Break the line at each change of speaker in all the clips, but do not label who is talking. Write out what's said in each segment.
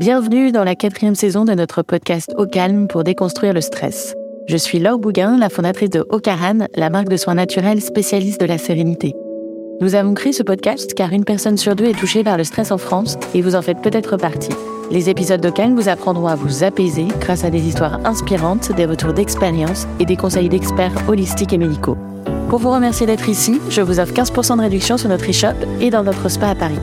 Bienvenue dans la quatrième saison de notre podcast Au calme pour déconstruire le stress. Je suis Laure Bouguin, la fondatrice de Ocaran, la marque de soins naturels spécialiste de la sérénité. Nous avons créé ce podcast car une personne sur deux est touchée par le stress en France et vous en faites peut-être partie. Les épisodes de Calme vous apprendront à vous apaiser grâce à des histoires inspirantes, des retours d'expérience et des conseils d'experts holistiques et médicaux. Pour vous remercier d'être ici, je vous offre 15% de réduction sur notre e-shop et dans notre spa à Paris.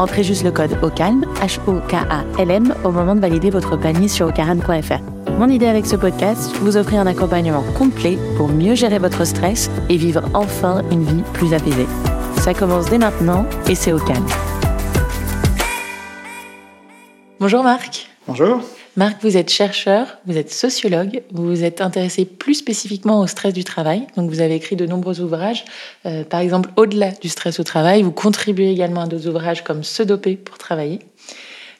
Entrez juste le code OCALM, H-O-K-A-L-M, au moment de valider votre panier sur ocaran.fr. Mon idée avec ce podcast, vous offrir un accompagnement complet pour mieux gérer votre stress et vivre enfin une vie plus apaisée. Ça commence dès maintenant et c'est au calme. Bonjour Marc.
Bonjour.
Marc, vous êtes chercheur, vous êtes sociologue, vous vous êtes intéressé plus spécifiquement au stress du travail. Donc, vous avez écrit de nombreux ouvrages. Euh, par exemple, au-delà du stress au travail, vous contribuez également à d'autres ouvrages comme Se doper pour travailler.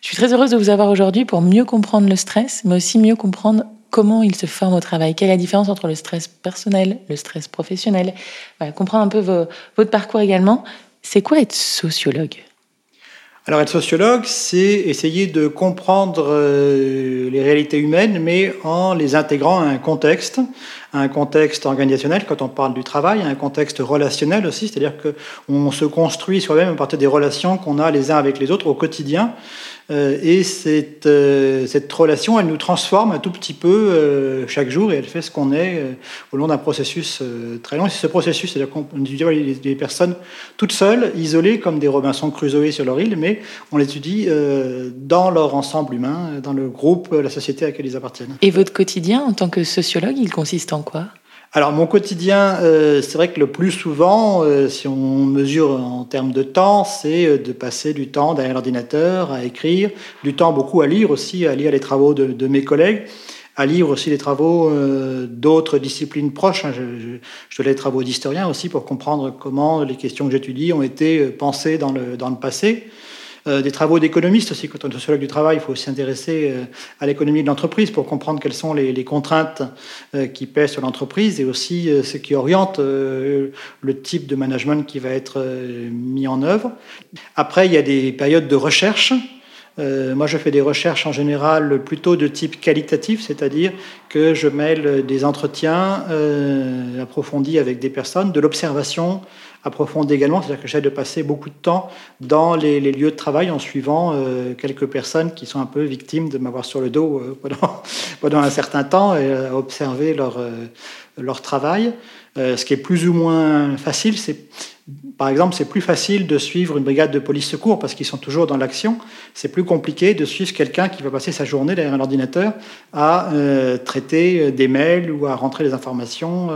Je suis très heureuse de vous avoir aujourd'hui pour mieux comprendre le stress, mais aussi mieux comprendre comment il se forme au travail. Quelle est la différence entre le stress personnel, le stress professionnel? Comprendre un peu votre parcours également. C'est quoi être sociologue?
Alors être sociologue, c'est essayer de comprendre euh, les réalités humaines, mais en les intégrant à un contexte, à un contexte organisationnel quand on parle du travail, à un contexte relationnel aussi, c'est-à-dire qu'on se construit soi-même à partir des relations qu'on a les uns avec les autres au quotidien. Euh, et cette, euh, cette relation, elle nous transforme un tout petit peu euh, chaque jour et elle fait ce qu'on est au long d'un processus très long. Et ce processus, c'est-à-dire qu'on étudie les personnes toutes seules, isolées comme des Robinson Crusoe sur leur île, mais on les étudie dans leur ensemble humain, dans le groupe, la société à laquelle ils appartiennent.
Et votre quotidien en tant que sociologue, il consiste en quoi?
Alors mon quotidien, euh, c'est vrai que le plus souvent, euh, si on mesure en termes de temps, c'est euh, de passer du temps derrière l'ordinateur à écrire, du temps beaucoup à lire aussi, à lire les travaux de, mes collègues, à lire aussi les travaux d'autres disciplines proches. Hein. Je, je, les travaux d'historiens aussi pour comprendre comment les questions que j'étudie ont été pensées dans le, dans le passé. Euh, des travaux d'économistes aussi. Quand on est sociologue du travail, il faut s'intéresser euh, à l'économie de l'entreprise pour comprendre quelles sont les, contraintes euh, qui pèsent sur l'entreprise et aussi ce qui oriente le type de management qui va être mis en œuvre. Après, il y a des périodes de recherche. moi, je fais des recherches en général plutôt de type qualitatif, c'est-à-dire que je mêle des entretiens approfondis avec des personnes, de l'observation, approfondie également, c'est-à-dire que j'essaie de passer beaucoup de temps dans les, lieux de travail en suivant euh, quelques personnes qui sont un peu victimes de m'avoir sur le dos euh, pendant, un certain temps et à observer leur, euh, leur travail. ce qui est plus ou moins facile, c'est par exemple, c'est plus facile de suivre une brigade de police secours parce qu'ils sont toujours dans l'action. C'est plus compliqué de suivre quelqu'un qui va passer sa journée derrière un ordinateur à traiter des mails ou à rentrer des informations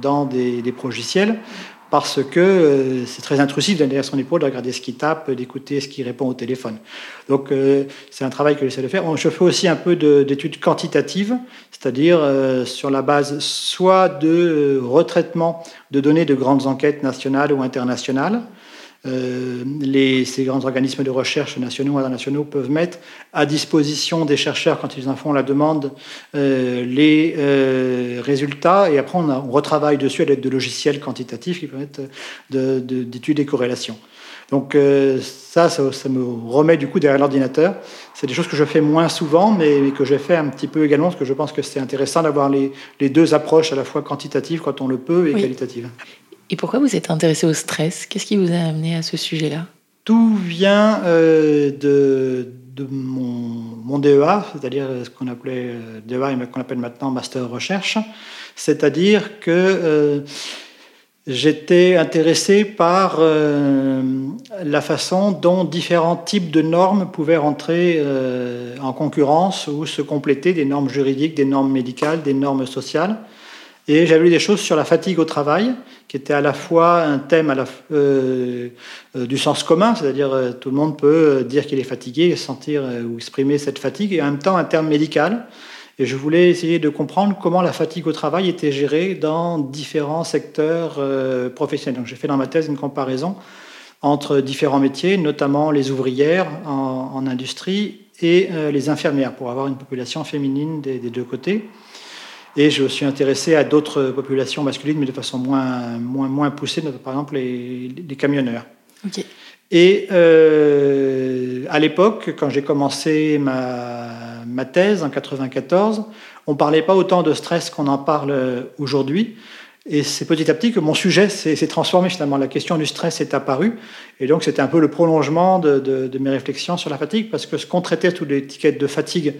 dans des, des logiciels parce que euh, c'est très intrusif d'aller à son épaule, de regarder ce qu'il tape, d'écouter ce qu'il répond au téléphone. Donc euh, c'est un travail que j'essaie de faire. Je fais aussi un peu d'études quantitatives, c'est-à-dire euh, sur la base soit de retraitement de données de grandes enquêtes nationales ou internationales, euh, les, ces grands organismes de recherche nationaux ou internationaux peuvent mettre à disposition des chercheurs, quand ils en font la demande, euh, les euh, résultats, et après on, on, retravaille dessus à l'aide de logiciels quantitatifs qui permettent d'études de, et corrélations. Donc ça, ça, me remet du coup derrière l'ordinateur. C'est des choses que je fais moins souvent, mais, que j'ai fait un petit peu également, parce que je pense que c'est intéressant d'avoir les, les, deux approches à la fois quantitatives quand on le peut et qualitatives.
Et pourquoi vous êtes intéressé au stress? Qu'est-ce qui vous a amené à ce sujet-là?
Tout vient euh, de, de, mon, DEA, c'est-à-dire ce qu'on appelait euh, DEA et qu'on appelle maintenant Master Recherche. C'est-à-dire que euh, j'étais intéressé par la façon dont différents types de normes pouvaient rentrer en concurrence ou se compléter, des normes juridiques, des normes médicales, des normes sociales. Et j'avais lu des choses sur la fatigue au travail, qui était à la fois un thème euh, euh, du sens commun, c'est-à-dire euh, tout le monde peut dire qu'il est fatigué, sentir ou exprimer cette fatigue, et en même temps un terme médical. Et je voulais essayer de comprendre comment la fatigue au travail était gérée dans différents secteurs professionnels. Donc j'ai fait dans ma thèse une comparaison entre différents métiers, notamment les ouvrières en, industrie et les infirmières, pour avoir une population féminine des deux côtés. Et je suis intéressé à d'autres populations masculines, mais de façon moins, moins, moins poussée, par exemple les, les camionneurs. Et euh, à l'époque, quand j'ai commencé ma, ma, thèse en 94, on ne parlait pas autant de stress qu'on en parle aujourd'hui. Et c'est petit à petit que mon sujet s'est transformé finalement. La question du stress est apparue. Et donc c'était un peu le prolongement de, de, de, mes réflexions sur la fatigue, parce que ce qu'on traitait sous l'étiquette de fatigue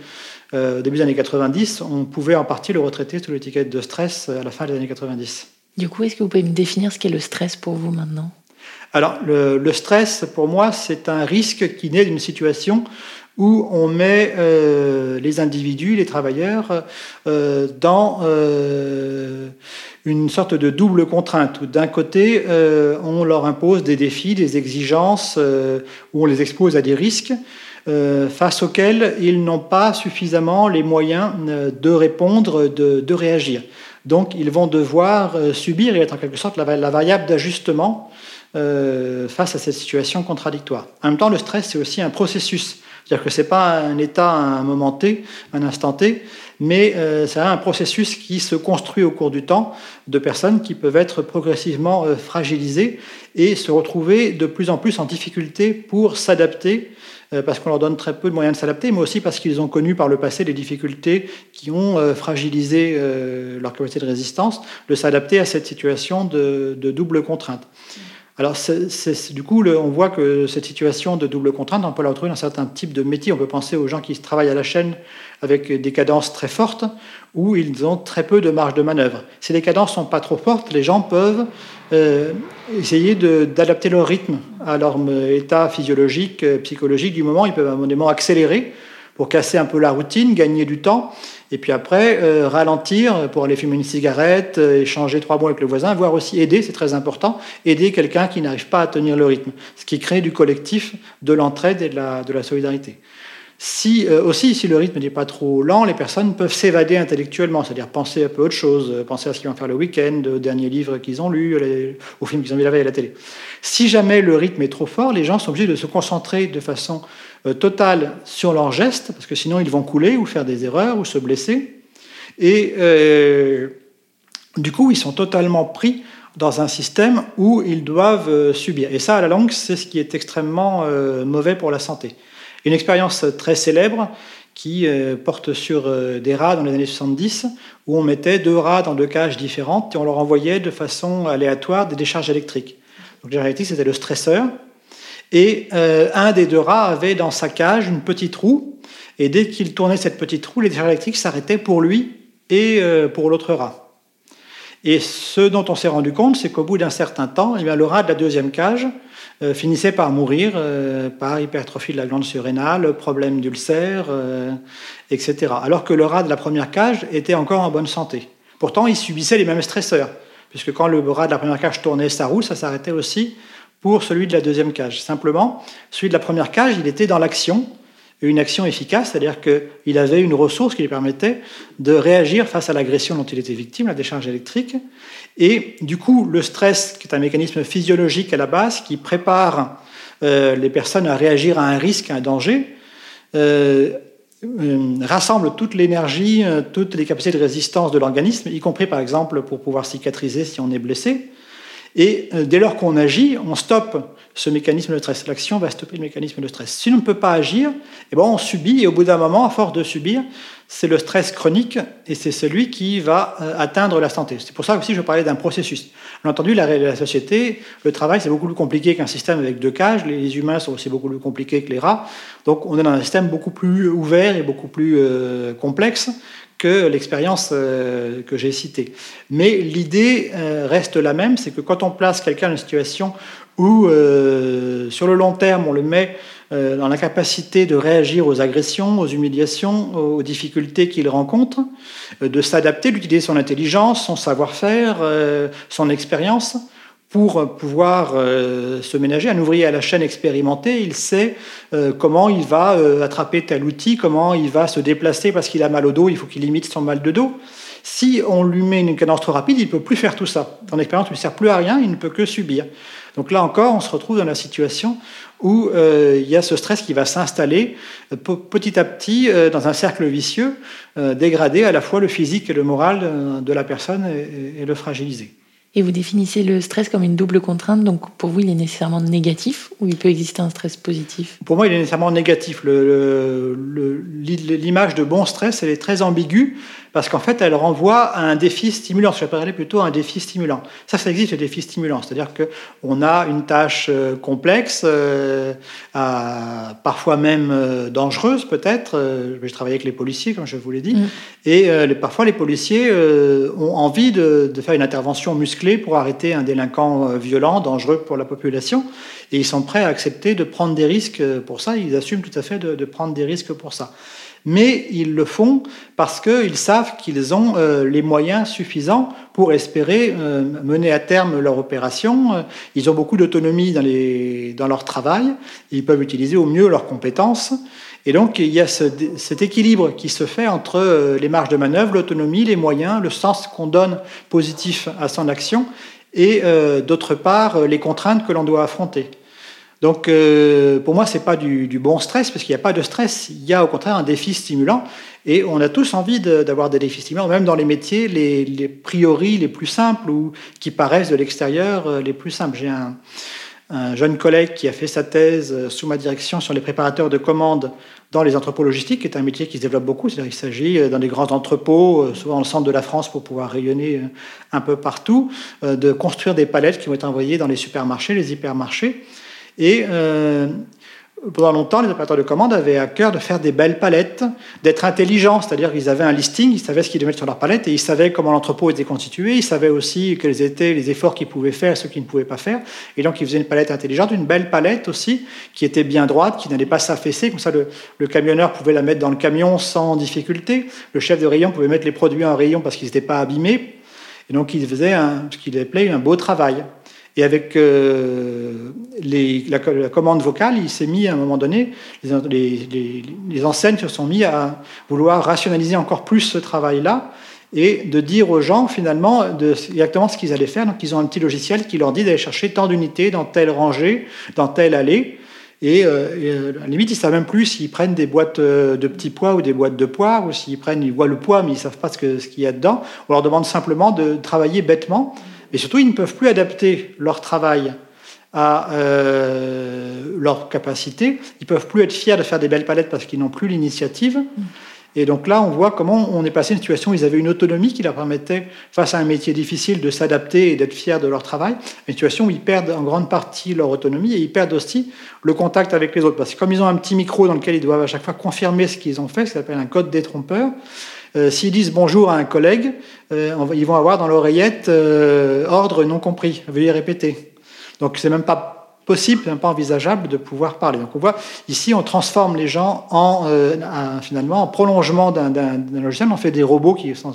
euh, au début des années 90, on pouvait en partie le retraiter sous l'étiquette de stress à la fin des années 90.
Du coup, est-ce que vous pouvez me définir ce qu'est le stress pour vous maintenant?
Alors, le, le, stress, pour moi, c'est un risque qui naît d'une situation où on met euh, les individus, les travailleurs, euh, dans euh, une sorte de double contrainte, où d'un côté, on leur impose des défis, des exigences, où on les expose à des risques, euh, face auxquels ils n'ont pas suffisamment les moyens de répondre, de, réagir. Donc ils vont devoir subir et être en quelque sorte la, variable d'ajustement face à cette situation contradictoire. En même temps, le stress, c'est aussi un processus. C'est-à-dire que ce n'est pas un état à un moment T, un instant T, mais euh, c'est un processus qui se construit au cours du temps de personnes qui peuvent être progressivement euh, fragilisées et se retrouver de plus en plus en difficulté pour s'adapter euh, parce qu'on leur donne très peu de moyens de s'adapter, mais aussi parce qu'ils ont connu par le passé des difficultés qui ont euh, fragilisé euh, leur capacité de résistance, de s'adapter à cette situation de double contrainte. Alors, du coup, on voit que cette situation de double contrainte, on peut la retrouver dans certains types de métiers. On peut penser aux gens qui travaillent à la chaîne avec des cadences très fortes, où ils ont très peu de marge de manœuvre. Si les cadences sont pas trop fortes, les gens peuvent euh, essayer d'adapter leur rythme à leur état physiologique, psychologique du moment. Ils peuvent à un accélérer pour casser un peu la routine, gagner du temps, et puis après euh, ralentir pour aller fumer une cigarette, euh, échanger trois mots avec le voisin, voire aussi aider, c'est très important, aider quelqu'un qui n'arrive pas à tenir le rythme, ce qui crée du collectif, de l'entraide et de la, solidarité. Si, euh, aussi, si le rythme n'est pas trop lent, les personnes peuvent s'évader intellectuellement, c'est-à-dire penser un peu autre chose, penser à ce qu'ils vont faire le week-end, aux derniers livres qu'ils ont lus, les, aux films qu'ils ont vu la veille à la télé. Si jamais le rythme est trop fort, les gens sont obligés de se concentrer de façon totale sur leurs gestes, parce que sinon ils vont couler ou faire des erreurs ou se blesser. Et euh, du coup, ils sont totalement pris dans un système où ils doivent euh, subir. Et ça, à la longue, c'est ce qui est extrêmement euh, mauvais pour la santé. Une expérience très célèbre qui euh, porte sur euh, des rats dans les années 70, où on mettait deux rats dans deux cages différentes et on leur envoyait de façon aléatoire des décharges électriques. Donc, les décharges électriques, c'était le stresseur. Et euh, un des deux rats avait dans sa cage une petite roue, et dès qu'il tournait cette petite roue, les électriques s'arrêtaient pour lui et euh, pour l'autre rat. Et ce dont on s'est rendu compte, c'est qu'au bout d'un certain temps, eh bien, le rat de la deuxième cage euh, finissait par mourir euh, par hypertrophie de la glande surrénale, problème d'ulcère, euh, etc. Alors que le rat de la première cage était encore en bonne santé. Pourtant, il subissait les mêmes stresseurs, puisque quand le rat de la première cage tournait sa roue, ça s'arrêtait aussi pour celui de la deuxième cage. Simplement, celui de la première cage, il était dans l'action, une action efficace, c'est-à-dire qu'il avait une ressource qui lui permettait de réagir face à l'agression dont il était victime, la décharge électrique. Et du coup, le stress, qui est un mécanisme physiologique à la base, qui prépare euh, les personnes à réagir à un risque, à un danger, euh, euh, rassemble toute l'énergie, toutes les capacités de résistance de l'organisme, y compris par exemple pour pouvoir cicatriser si on est blessé. Et euh, dès lors qu'on agit, on stoppe ce mécanisme de stress. L'action va stopper le mécanisme de stress. Si on ne peut pas agir, eh ben on subit, et au bout d'un moment, à force de subir, c'est le stress chronique, et c'est celui qui va euh, atteindre la santé. C'est pour ça aussi que je parlais d'un processus. Bien entendu, la, société, le travail, c'est beaucoup plus compliqué qu'un système avec deux cages. Les humains sont aussi beaucoup plus compliqués que les rats. Donc on est dans un système beaucoup plus ouvert et beaucoup plus euh, complexe que l'expérience euh, que j'ai citée. Mais l'idée euh, reste la même, c'est que quand on place quelqu'un dans une situation où, euh, sur le long terme, on le met euh, dans la capacité de réagir aux agressions, aux humiliations, aux difficultés qu'il rencontre, de s'adapter, d'utiliser son intelligence, son savoir-faire, son expérience, pour pouvoir euh, se ménager. Un ouvrier à la chaîne expérimenté, il sait euh, comment il va euh, attraper tel outil, comment il va se déplacer parce qu'il a mal au dos, il faut qu'il limite son mal de dos. Si on lui met une cadence trop rapide, il ne peut plus faire tout ça. Dans l'expérience, il ne sert plus à rien, il ne peut que subir. Donc là encore, on se retrouve dans la situation où euh, il y a ce stress qui va s'installer petit à petit euh, dans un cercle vicieux, euh, dégrader à la fois le physique et le moral de la personne et le fragiliser.
Et vous définissez le stress comme une double contrainte, donc pour vous, il est nécessairement négatif ou il peut exister un stress positif?
Pour moi, il est nécessairement négatif. L'image de bon stress, elle est très ambiguë parce qu'en fait, elle renvoie à un défi stimulant. Je vais parler plutôt à un défi stimulant. Ça, ça existe, le défi stimulant. C'est-à-dire qu'on a une tâche euh, complexe, euh, parfois même euh, dangereuse peut-être. je travaille avec les policiers, comme je vous l'ai dit. Mm. Et parfois, les policiers ont envie de, faire une intervention musclée pour arrêter un délinquant violent, dangereux pour la population. Et ils sont prêts à accepter de prendre des risques pour ça. Ils assument tout à fait de prendre des risques pour ça mais ils le font parce qu'ils savent qu'ils ont euh, les moyens suffisants pour espérer euh, mener à terme leur opération. Ils ont beaucoup d'autonomie dans, leur travail, ils peuvent utiliser au mieux leurs compétences. Et donc, il y a cet équilibre qui se fait entre euh, les marges de manœuvre, l'autonomie, les moyens, le sens qu'on donne positif à son action, et d'autre part, les contraintes que l'on doit affronter. Donc, euh, pour moi, ce n'est pas du, bon stress, parce qu'il n'y a pas de stress. Il y a au contraire un défi stimulant. Et on a tous envie d'avoir des défis stimulants, même dans les métiers les, les priori les plus simples ou qui paraissent de l'extérieur euh, les plus simples. J'ai un, jeune collègue qui a fait sa thèse euh, sous ma direction sur les préparateurs de commandes dans les entrepôts logistiques, qui est un métier qui se développe beaucoup. C'est-à-dire qu'il s'agit dans des grands entrepôts, souvent dans le centre de la France pour pouvoir rayonner un peu partout, de construire des palettes qui vont être envoyées dans les supermarchés, les hypermarchés. Et euh, pendant longtemps, les opérateurs de commande avaient à cœur de faire des belles palettes, d'être intelligents, c'est-à-dire qu'ils avaient un listing, ils savaient ce qu'ils devaient mettre sur leur palette et ils savaient comment l'entrepôt était constitué, ils savaient aussi quels étaient les efforts qu'ils pouvaient faire et ceux qu'ils ne pouvaient pas faire. Et donc, ils faisaient une palette intelligente, une belle palette aussi, qui était bien droite, qui n'allait pas s'affaisser. Comme ça, le, camionneur pouvait la mettre dans le camion sans difficulté. Le chef de rayon pouvait mettre les produits en rayon parce qu'ils n'étaient pas abîmés. Et donc, il faisait un, ce qu'il appelait un beau travail. Et avec euh, la, commande vocale, il s'est mis à un moment donné, les, enseignes se sont mis à vouloir rationaliser encore plus ce travail-là et de dire aux gens finalement exactement ce qu'ils allaient faire. Donc ils ont un petit logiciel qui leur dit d'aller chercher tant d'unités dans telle rangée, dans telle allée. Et, euh, euh, à la limite, ils ne savent même plus s'ils prennent des boîtes de petits pois ou des boîtes de poires, ou s'ils prennent, ils voient le poids, mais ils ne savent pas ce qu'il y a dedans. On leur demande simplement de travailler bêtement et surtout, ils ne peuvent plus adapter leur travail à euh, leur capacité. Ils peuvent plus être fiers de faire des belles palettes parce qu'ils n'ont plus l'initiative. Et donc là, on voit comment on est passé à une situation où ils avaient une autonomie qui leur permettait, face à un métier difficile, de s'adapter et d'être fiers de leur travail. Une situation où ils perdent en grande partie leur autonomie et ils perdent aussi le contact avec les autres. Parce que comme ils ont un petit micro dans lequel ils doivent à chaque fois confirmer ce qu'ils ont fait, ce s'appelle un code détrompeur, euh, s'ils disent bonjour à un collègue, euh, ils vont avoir dans l'oreillette euh, ordre non compris, veuillez répéter. Donc c'est même pas possible, pas envisageable de pouvoir parler. Donc on voit ici, on transforme les gens en euh, finalement en prolongement d'un logiciel, on fait des robots qui sont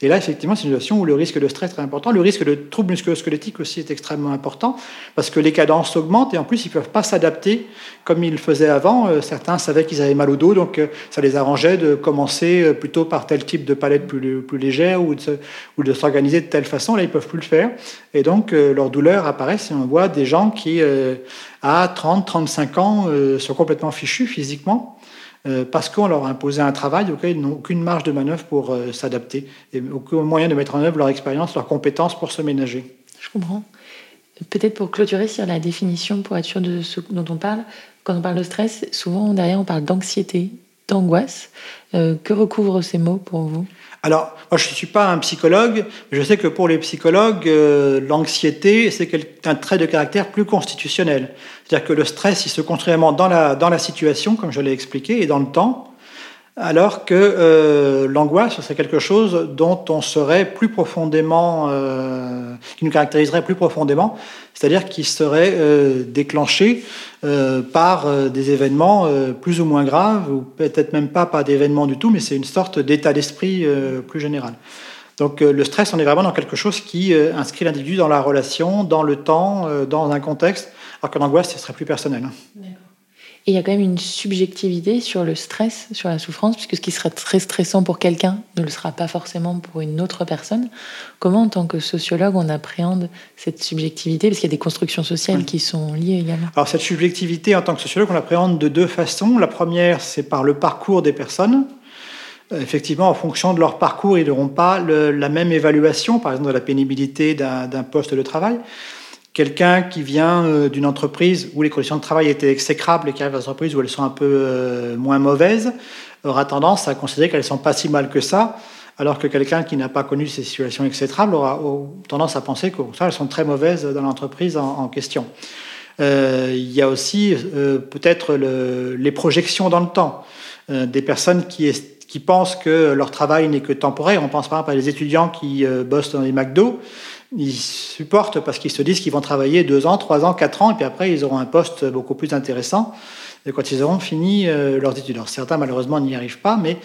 et là effectivement c'est une situation où le risque de stress est très important, le risque de troubles musculo-squelettiques aussi est extrêmement important parce que les cadences augmentent et en plus ils peuvent pas s'adapter comme ils le faisaient avant. Euh, certains savaient qu'ils avaient mal au dos, donc euh, ça les arrangeait de commencer plutôt par tel type de palette plus, plus légère ou de, s'organiser de telle façon. Là ils peuvent plus le faire et donc leur douleur apparaît et on voit des gens qui à 30, 35 ans euh, sont complètement fichus physiquement euh, parce qu'on leur a imposé un travail auquel ils n'ont aucune marge de manœuvre pour euh, s'adapter et aucun moyen de mettre en œuvre leur expérience, leurs compétences pour se ménager.
Je comprends. Peut-être pour clôturer sur la définition, pour être sûr de ce dont on parle, quand on parle de stress, souvent derrière on parle d'anxiété, d'angoisse. que recouvrent ces mots pour vous?
Alors, moi, je ne suis pas un psychologue, mais je sais que pour les psychologues, euh, l'anxiété, c'est un trait de caractère plus constitutionnel. C'est-à-dire que le stress, il se construit vraiment dans la, dans la situation, comme je l'ai expliqué, et dans le temps, alors que euh, l'angoisse, c'est quelque chose dont on serait plus profondément, euh, qui nous caractériserait plus profondément, c'est-à-dire qui serait euh, déclenché par des événements plus ou moins graves, ou peut-être même pas par d'événements du tout, mais c'est une sorte d'état d'esprit plus général. Donc le stress, on est vraiment dans quelque chose qui inscrit l'individu dans la relation, dans le temps, dans un contexte, alors que l'angoisse, ce serait plus personnel.
Et il y a quand même une subjectivité sur le stress, sur la souffrance, puisque ce qui serait très stressant pour quelqu'un ne le sera pas forcément pour une autre personne. Comment, en tant que sociologue, on appréhende cette subjectivité? Parce qu'il y a des constructions sociales qui sont liées également.
Alors cette subjectivité, en tant que sociologue, on l'appréhende de deux façons. La première, c'est par le parcours des personnes. effectivement, en fonction de leur parcours, ils n'auront pas la même évaluation, par exemple, de la pénibilité d'un poste de travail. Quelqu'un qui vient euh, d'une entreprise où les conditions de travail étaient exécrables et qui arrive dans une entreprise où elles sont un peu euh, moins mauvaises aura tendance à considérer qu'elles ne sont pas si mal que ça, alors que quelqu'un qui n'a pas connu ces situations exécrables aura tendance à penser qu'elles sont très mauvaises dans l'entreprise en, question. Euh, il y a aussi peut-être les projections dans le temps. des personnes qui, qui pensent que leur travail n'est que temporaire. On pense par exemple à des étudiants qui bossent dans les McDo ils supportent parce qu'ils se disent qu'ils vont travailler deux ans, trois ans, quatre ans, et puis après, ils auront un poste beaucoup plus intéressant quand ils auront fini euh, leurs études. Alors, certains, malheureusement, n'y arrivent pas, mais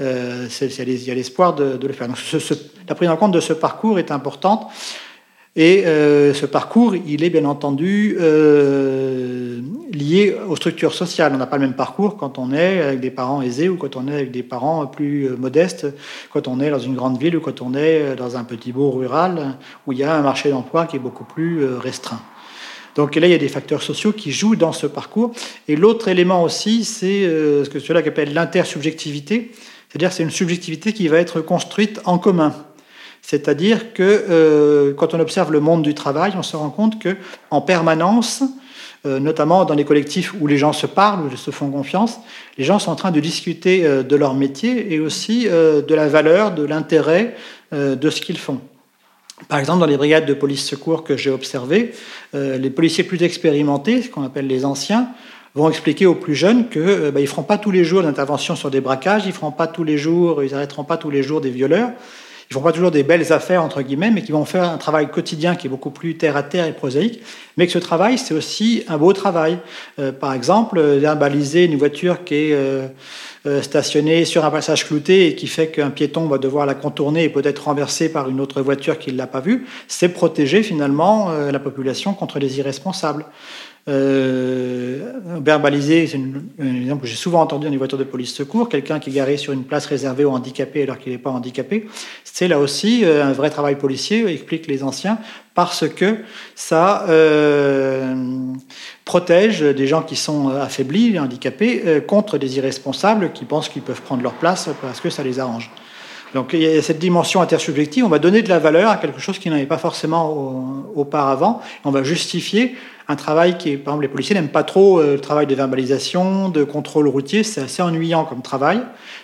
euh, il y a l'espoir de, le faire. Donc, la prise en compte de ce parcours est importante. Et euh, ce parcours, il est bien entendu lié aux structures sociales. On n'a pas le même parcours quand on est avec des parents aisés ou quand on est avec des parents plus euh, modestes, quand on est dans une grande ville ou quand on est dans un petit bourg rural où il y a un marché d'emploi qui est beaucoup plus restreint. Donc là, il y a des facteurs sociaux qui jouent dans ce parcours. Et l'autre élément aussi, c'est ce que cela appelle l'intersubjectivité, c'est-à-dire c'est une subjectivité qui va être construite en commun. C'est-à-dire que euh, quand on observe le monde du travail, on se rend compte que en permanence, euh, notamment dans les collectifs où les gens se parlent, où ils se font confiance, les gens sont en train de discuter euh, de leur métier et aussi de la valeur, de l'intérêt de ce qu'ils font. Par exemple, dans les brigades de police secours que j'ai observées, les policiers plus expérimentés, ce qu'on appelle les anciens, vont expliquer aux plus jeunes qu'ils bah, ne feront pas tous les jours d'intervention sur des braquages, ils ne feront pas tous les jours, ils n'arrêteront pas tous les jours des violeurs, ils font pas toujours des belles affaires, entre guillemets, mais qui vont faire un travail quotidien qui est beaucoup plus terre à terre et prosaïque, mais que ce travail, c'est aussi un beau travail. Euh, par exemple, baliser une voiture qui est euh, euh, stationnée sur un passage clouté et qui fait qu'un piéton va devoir la contourner et peut-être renversé par une autre voiture qui ne l'a pas vue, c'est protéger finalement la population contre les irresponsables. Euh, verbaliser, c'est un exemple que j'ai souvent entendu dans les voitures de police secours, quelqu'un qui est garé sur une place réservée aux handicapés alors qu'il n'est pas handicapé. C'est là aussi euh, un vrai travail policier, expliquent les anciens, parce que ça euh, protège des gens qui sont affaiblis, handicapés, euh, contre des irresponsables qui pensent qu'ils peuvent prendre leur place parce que ça les arrange. Donc il y a cette dimension intersubjective, on va donner de la valeur à quelque chose qui n'avait pas forcément auparavant, on va justifier un travail qui est, par exemple, les policiers n'aiment pas trop euh, le travail de verbalisation, de contrôle routier, c'est assez ennuyant comme travail,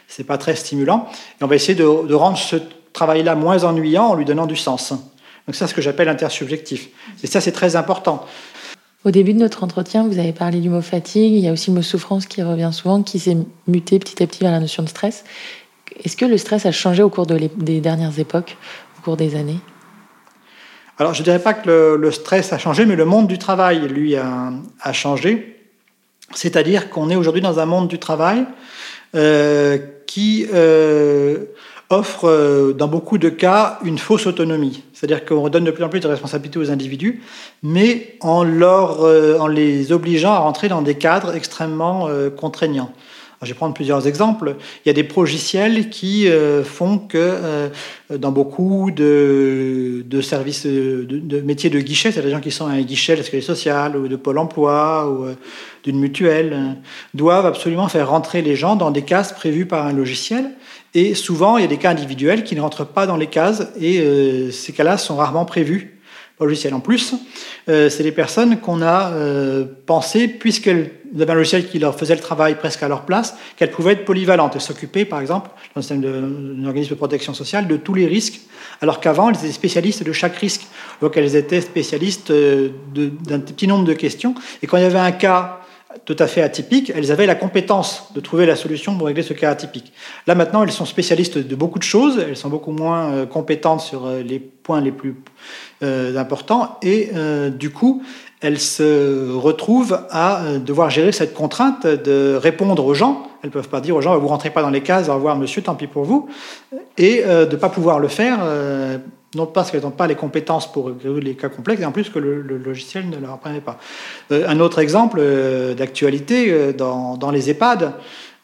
c'est pas très stimulant, et on va essayer de, rendre ce travail-là moins ennuyant en lui donnant du sens. Donc ça, c'est ce que j'appelle intersubjectif. Et ça, c'est très important.
Au début de notre entretien, vous avez parlé du mot fatigue, il y a aussi le mot souffrance qui revient souvent, qui s'est muté petit à petit vers la notion de stress. Est-ce que le stress a changé au cours des dernières époques, au cours des années?
Alors, je ne dirais pas que le, stress a changé, mais le monde du travail, lui, a, changé. C'est-à-dire qu'on est aujourd'hui dans un monde du travail euh, qui euh, offre, euh, dans beaucoup de cas, une fausse autonomie. C'est-à-dire qu'on donne de plus en plus de responsabilités aux individus, mais en, en les obligeant à rentrer dans des cadres extrêmement contraignants je vais prendre plusieurs exemples. Il y a des progiciels qui euh, font que euh, dans beaucoup de, services, de, métiers de guichet, c'est-à-dire des gens qui sont à un guichet de la sécurité sociale ou de Pôle emploi ou euh, d'une mutuelle, doivent absolument faire rentrer les gens dans des cases prévues par un logiciel. Et souvent, il y a des cas individuels qui ne rentrent pas dans les cases et ces cas-là sont rarement prévus logiciel. En plus, euh, c'est des personnes qu'on a euh, pensé, puisqu'elles avaient un logiciel qui leur faisait le travail presque à leur place, qu'elles pouvaient être polyvalentes et s'occuper, par exemple, dans le système d'un organisme de protection sociale, de tous les risques, alors qu'avant, elles étaient spécialistes de chaque risque. Donc, elles étaient spécialistes euh, d'un petit nombre de questions. Et quand il y avait un cas tout à fait atypiques, elles avaient la compétence de trouver la solution pour régler ce cas atypique. Là maintenant, elles sont spécialistes de beaucoup de choses, elles sont beaucoup moins compétentes sur les points les plus euh, importants, et du coup, elles se retrouvent à devoir gérer cette contrainte de répondre aux gens. Elles ne peuvent pas dire aux gens, vous rentrez pas dans les cases, au revoir monsieur, tant pis pour vous, et de ne pas pouvoir le faire non parce qu'elles n'ont pas les compétences pour résoudre les cas complexes, et en plus que le, logiciel ne leur apprenait pas. Euh, un autre exemple euh, d'actualité, euh, dans, les EHPAD,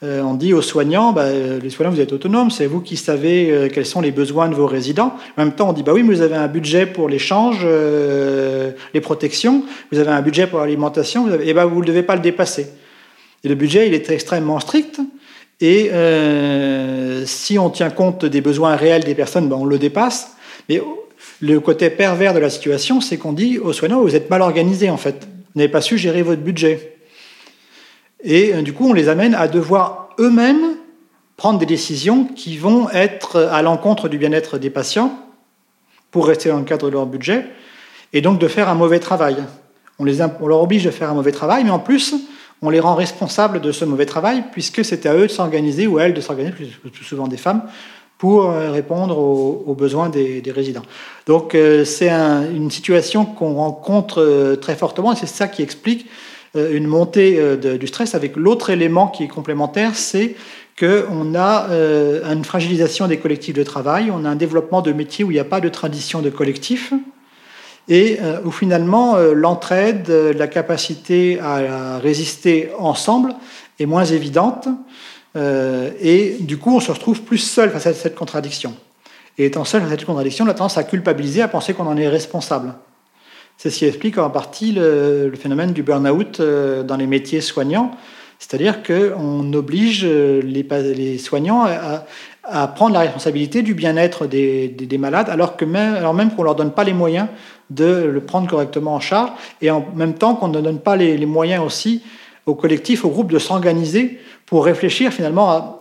on dit aux soignants, bah, les soignants, vous êtes autonomes, c'est vous qui savez quels sont les besoins de vos résidents. En même temps, on dit, bah oui, mais vous avez un budget pour l'échange, les protections, vous avez un budget pour l'alimentation, et bah, vous ne devez pas le dépasser. Et le budget, il est extrêmement strict, Et euh, si on tient compte des besoins réels des personnes, ben on le dépasse. Mais le côté pervers de la situation, c'est qu'on dit aux soignants, vous êtes mal organisés en fait. Vous n'avez pas su gérer votre budget. Et euh, du coup, on les amène à devoir eux-mêmes prendre des décisions qui vont être à l'encontre du bien-être des patients pour rester dans le cadre de leur budget, et donc de faire un mauvais travail. On, les, on leur oblige de faire un mauvais travail, mais en plus, on les rend responsables de ce mauvais travail, puisque c'est à eux de s'organiser, ou à elles de s'organiser, plus souvent des femmes, pour euh, répondre aux, besoins des, résidents. Donc euh, c'est une situation qu'on rencontre très fortement, et c'est ça qui explique une montée du stress, avec l'autre élément qui est complémentaire, c'est qu'on a une fragilisation des collectifs de travail, on a un développement de métiers où il n'y a pas de tradition de collectif, et euh, où finalement euh, l'entraide, euh, la capacité à résister ensemble est moins évidente, et du coup on se retrouve plus seul face à cette contradiction. Et étant seul face à cette contradiction, on a tendance à culpabiliser, à penser qu'on en est responsable. C'est ce qui explique en partie le, phénomène du burn-out dans les métiers soignants, c'est-à-dire qu'on oblige les, les soignants à, prendre la responsabilité du bien-être des, des, des, malades, alors, que même, alors même qu'on ne leur donne pas les moyens de le prendre correctement en charge, et en même temps qu'on ne donne pas les, moyens aussi au collectif, au groupe de s'organiser pour réfléchir finalement à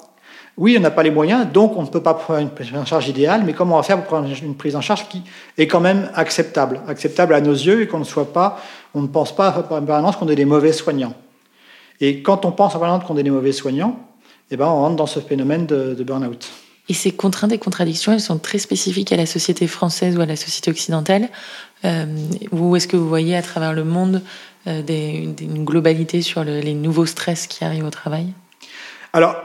oui, on n'a pas les moyens, donc on ne peut pas prendre une prise en charge idéale, mais comment on va faire pour prendre une prise en charge qui est quand même acceptable, acceptable à nos yeux et qu'on ne soit pas, on ne pense pas en permanence qu'on est des mauvais soignants. Et quand on pense en permanence qu'on est des mauvais soignants, eh ben, on rentre dans ce phénomène de, de burn-out.
Et ces contraintes et contradictions, elles sont très spécifiques à la société française ou à la société occidentale. Euh, ou est-ce que vous voyez à travers le monde euh, une globalité sur les nouveaux stress qui arrivent au travail?
Alors,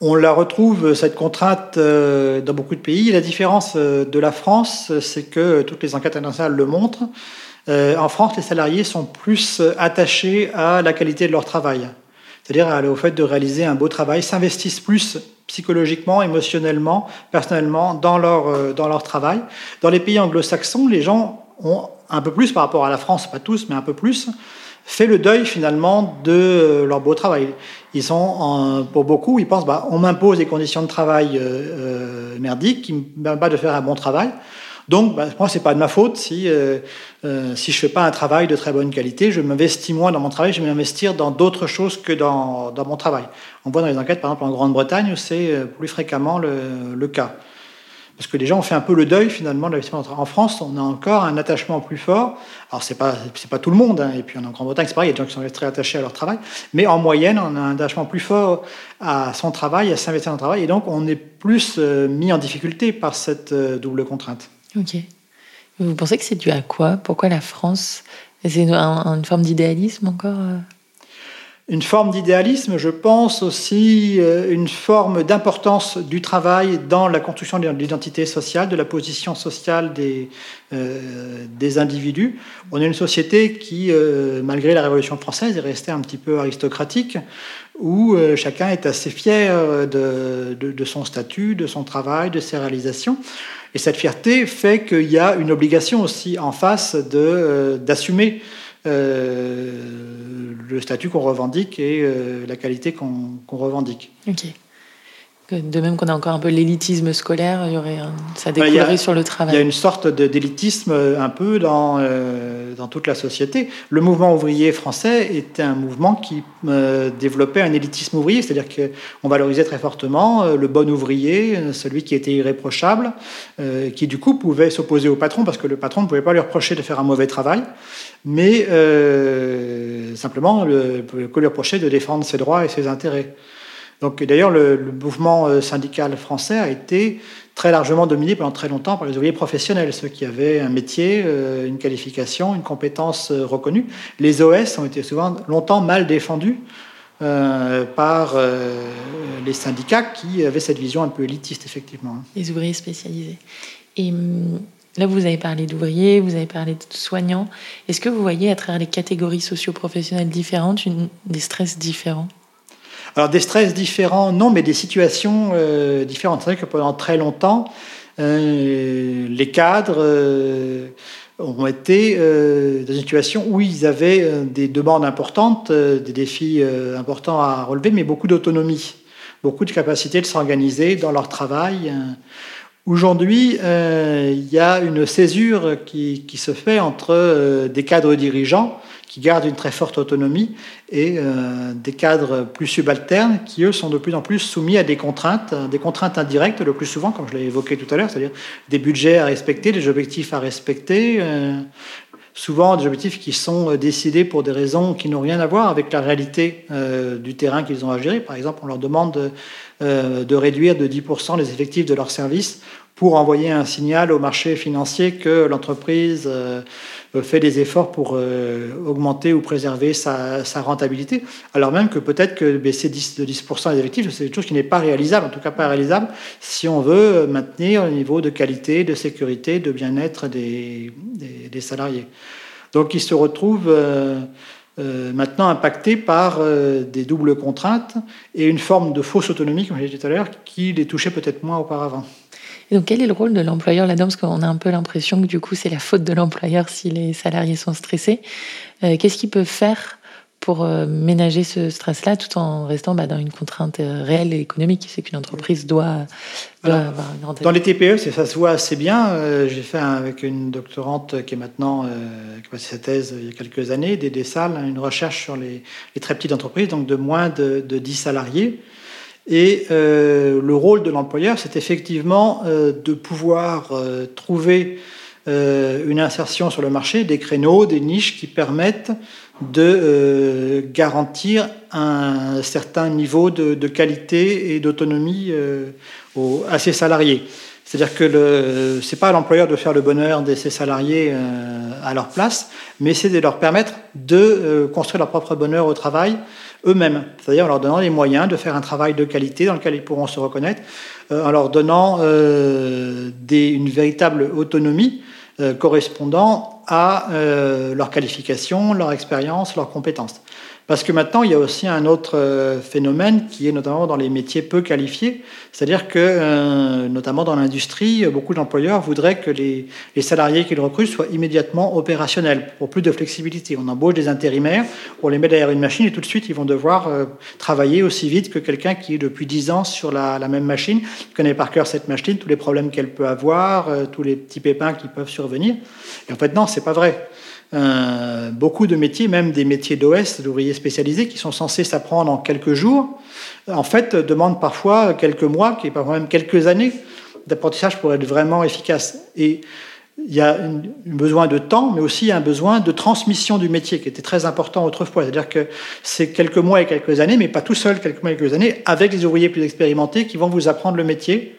on la retrouve, cette contrainte, euh, dans beaucoup de pays. La différence de la France, c'est que toutes les enquêtes internationales le montrent. en France, les salariés sont plus attachés à la qualité de leur travail, c'est-à-dire au fait de réaliser un beau travail, s'investissent plus psychologiquement, émotionnellement, personnellement dans leur, dans leur travail. Dans les pays anglo-saxons, les gens ont un peu plus par rapport à la France, pas tous, mais un peu plus, fait le deuil finalement de leur beau travail. Ils sont, pour beaucoup, ils pensent, bah, on m'impose des conditions de travail euh, euh, merdiques qui me permettent pas de faire un bon travail. Donc, bah, moi, c'est pas de ma faute si euh, euh, si je fais pas un travail de très bonne qualité, je m'investis moins dans mon travail, je vais m'investir dans d'autres choses que dans, dans, mon travail. On voit dans les enquêtes, par exemple, en Grande-Bretagne, où c'est plus fréquemment le, le cas. Parce que les gens ont fait un peu le deuil finalement de l'investissement. En France, on a encore un attachement plus fort. Alors, ce n'est pas, pas tout le monde, hein. et puis en Grande-Bretagne, c'est pareil, il y a des gens qui sont très attachés à leur travail. Mais en moyenne, on a un attachement plus fort à son travail, à s'investir dans le travail. Et donc, on est plus euh, mis en difficulté par cette euh, double contrainte.
Ok. Vous pensez que c'est dû à quoi? Pourquoi la France? C'est une, une, forme d'idéalisme encore euh?
Une forme d'idéalisme, je pense aussi euh, une forme d'importance du travail dans la construction de l'identité sociale, de la position sociale des, euh, des individus. On est une société qui, euh, malgré la Révolution française, est restée un petit peu aristocratique, où chacun est assez fier de, de, de, son statut, de son travail, de ses réalisations. Et cette fierté fait qu'il y a une obligation aussi en face d'assumer euh, le statut qu'on revendique et euh, la qualité qu'on revendique.
De même qu'on a encore un peu l'élitisme scolaire, il y aurait ça découlerait sur le travail.
Il y a une sorte d'élitisme euh, un peu dans, euh, dans toute la société. Le mouvement ouvrier français était un mouvement qui euh, développait un élitisme ouvrier, c'est-à-dire qu'on valorisait très fortement le bon ouvrier, celui qui était irréprochable, qui du coup pouvait s'opposer au patron parce que le patron ne pouvait pas lui reprocher de faire un mauvais travail, mais simplement le, lui reprocher de défendre ses droits et ses intérêts. Donc d'ailleurs, le, mouvement euh, syndical français a été très largement dominé pendant très longtemps par les ouvriers professionnels, ceux qui avaient un métier, euh, une qualification, une compétence euh, reconnue. Les OS ont été souvent longtemps mal défendus par les syndicats qui avaient cette vision un peu élitiste, effectivement.
Les ouvriers spécialisés. Et hum, là, vous avez parlé d'ouvriers, vous avez parlé de soignants. Est-ce que vous voyez à travers les catégories socio-professionnelles différentes des stress différents?
Alors des stress différents, non, mais des situations euh, différentes. C'est vrai que pendant très longtemps, euh, les cadres euh, ont été dans une situation où ils avaient des demandes importantes, des défis importants à relever, mais beaucoup d'autonomie. beaucoup de capacité de s'organiser dans leur travail. Aujourd'hui, il y a une césure qui, se fait entre des cadres dirigeants qui gardent une très forte autonomie et euh, des cadres plus subalternes qui, eux, sont de plus en plus soumis à des contraintes, des contraintes indirectes le plus souvent, comme je l'ai évoqué tout à l'heure, c'est-à-dire des budgets à respecter, des objectifs à respecter, souvent des objectifs qui sont décidés pour des raisons qui n'ont rien à voir avec la réalité du terrain qu'ils ont à gérer. Par exemple, on leur demande de réduire de 10% les effectifs de leur service pour envoyer un signal au marché financier que l'entreprise euh, fait des efforts pour euh, augmenter ou préserver sa, rentabilité, alors même que peut-être que baisser 10, de 10% les effectifs, c'est quelque chose qui n'est pas réalisable, en tout cas pas réalisable, si on veut maintenir le niveau de qualité, de sécurité, de bien-être des, des, salariés. Donc ils se retrouvent... Euh, maintenant impactés par des doubles contraintes et une forme de fausse autonomie, comme j'ai dit tout à l'heure, qui les touchait peut-être moins auparavant.
Et donc, quel est le rôle de l'employeur là-dedans? Parce qu'on a un peu l'impression que du coup, c'est la faute de l'employeur si les salariés sont stressés. Euh, qu'est-ce qu'ils peuvent faire pour euh, ménager ce stress-là tout en restant bah, dans une contrainte euh, réelle et économique? C'est qu'une entreprise doit,
avoir une Dans les TPE, ça se voit assez bien. J'ai fait avec une doctorante qui est maintenant, qui a passé sa thèse il y a quelques années, des, des salles, une recherche sur les, très petites entreprises, donc de moins de, de 10 salariés. Et euh, le rôle de l'employeur, c'est effectivement euh, de pouvoir euh, trouver une insertion sur le marché, des créneaux, des niches qui permettent de garantir un certain niveau de, qualité et d'autonomie à ses salariés. C'est-à-dire que ce n'est pas à l'employeur de faire le bonheur de ses salariés à leur place, mais c'est de leur permettre de construire leur propre bonheur au travail eux-mêmes, c'est-à-dire en leur donnant les moyens de faire un travail de qualité dans lequel ils pourront se reconnaître, euh, en leur donnant euh, une véritable autonomie euh, correspondant à leur qualification, leur expérience, leurs compétences. Parce que maintenant, il y a aussi un autre euh, phénomène qui est notamment dans les métiers peu qualifiés. C'est-à-dire que, euh, notamment dans l'industrie, beaucoup d'employeurs voudraient que les, salariés qu'ils recrutent soient immédiatement opérationnels, pour plus de flexibilité. On embauche des intérimaires, on les met derrière une machine et tout de suite, ils vont devoir euh, travailler aussi vite que quelqu'un qui est depuis 10 ans sur la, même machine, connaît par cœur cette machine, tous les problèmes qu'elle peut avoir, tous les petits pépins qui peuvent survenir. Et en fait, non, c'est pas vrai. Euh, beaucoup de métiers, même des métiers d'OS, d'ouvriers spécialisés, qui sont censés s'apprendre en quelques jours, en fait, demandent parfois quelques mois, parfois même quelques années d'apprentissage pour être vraiment efficace. Et il y a un besoin de temps, mais aussi un besoin de transmission du métier qui était très important autrefois. C'est-à-dire que c'est quelques mois et quelques années, mais pas tout seul, quelques mois et quelques années, avec les ouvriers plus expérimentés qui vont vous apprendre le métier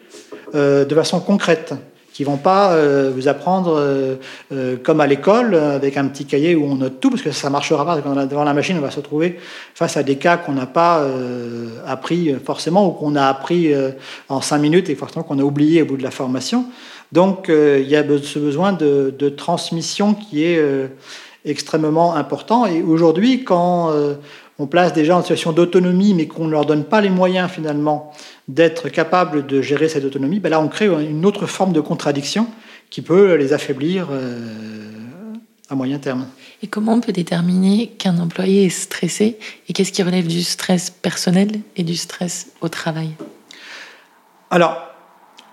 euh, de façon concrète qui vont pas euh, vous apprendre euh, euh, comme à l'école avec un petit cahier où on note tout parce que ça marchera pas quand on est devant la machine on va se retrouver face à des cas qu'on n'a pas appris forcément ou qu'on a appris en cinq minutes et forcément qu'on a oublié au bout de la formation. Donc il y a ce besoin de, de transmission qui est extrêmement important. Et aujourd'hui quand on place des gens en situation d'autonomie mais qu'on ne leur donne pas les moyens finalement d'être capable de gérer cette autonomie, ben là on crée une autre forme de contradiction qui peut les affaiblir euh, à moyen terme.
Et comment on peut déterminer qu'un employé est stressé et qu'est-ce qui relève du stress personnel et du stress au travail?
Alors,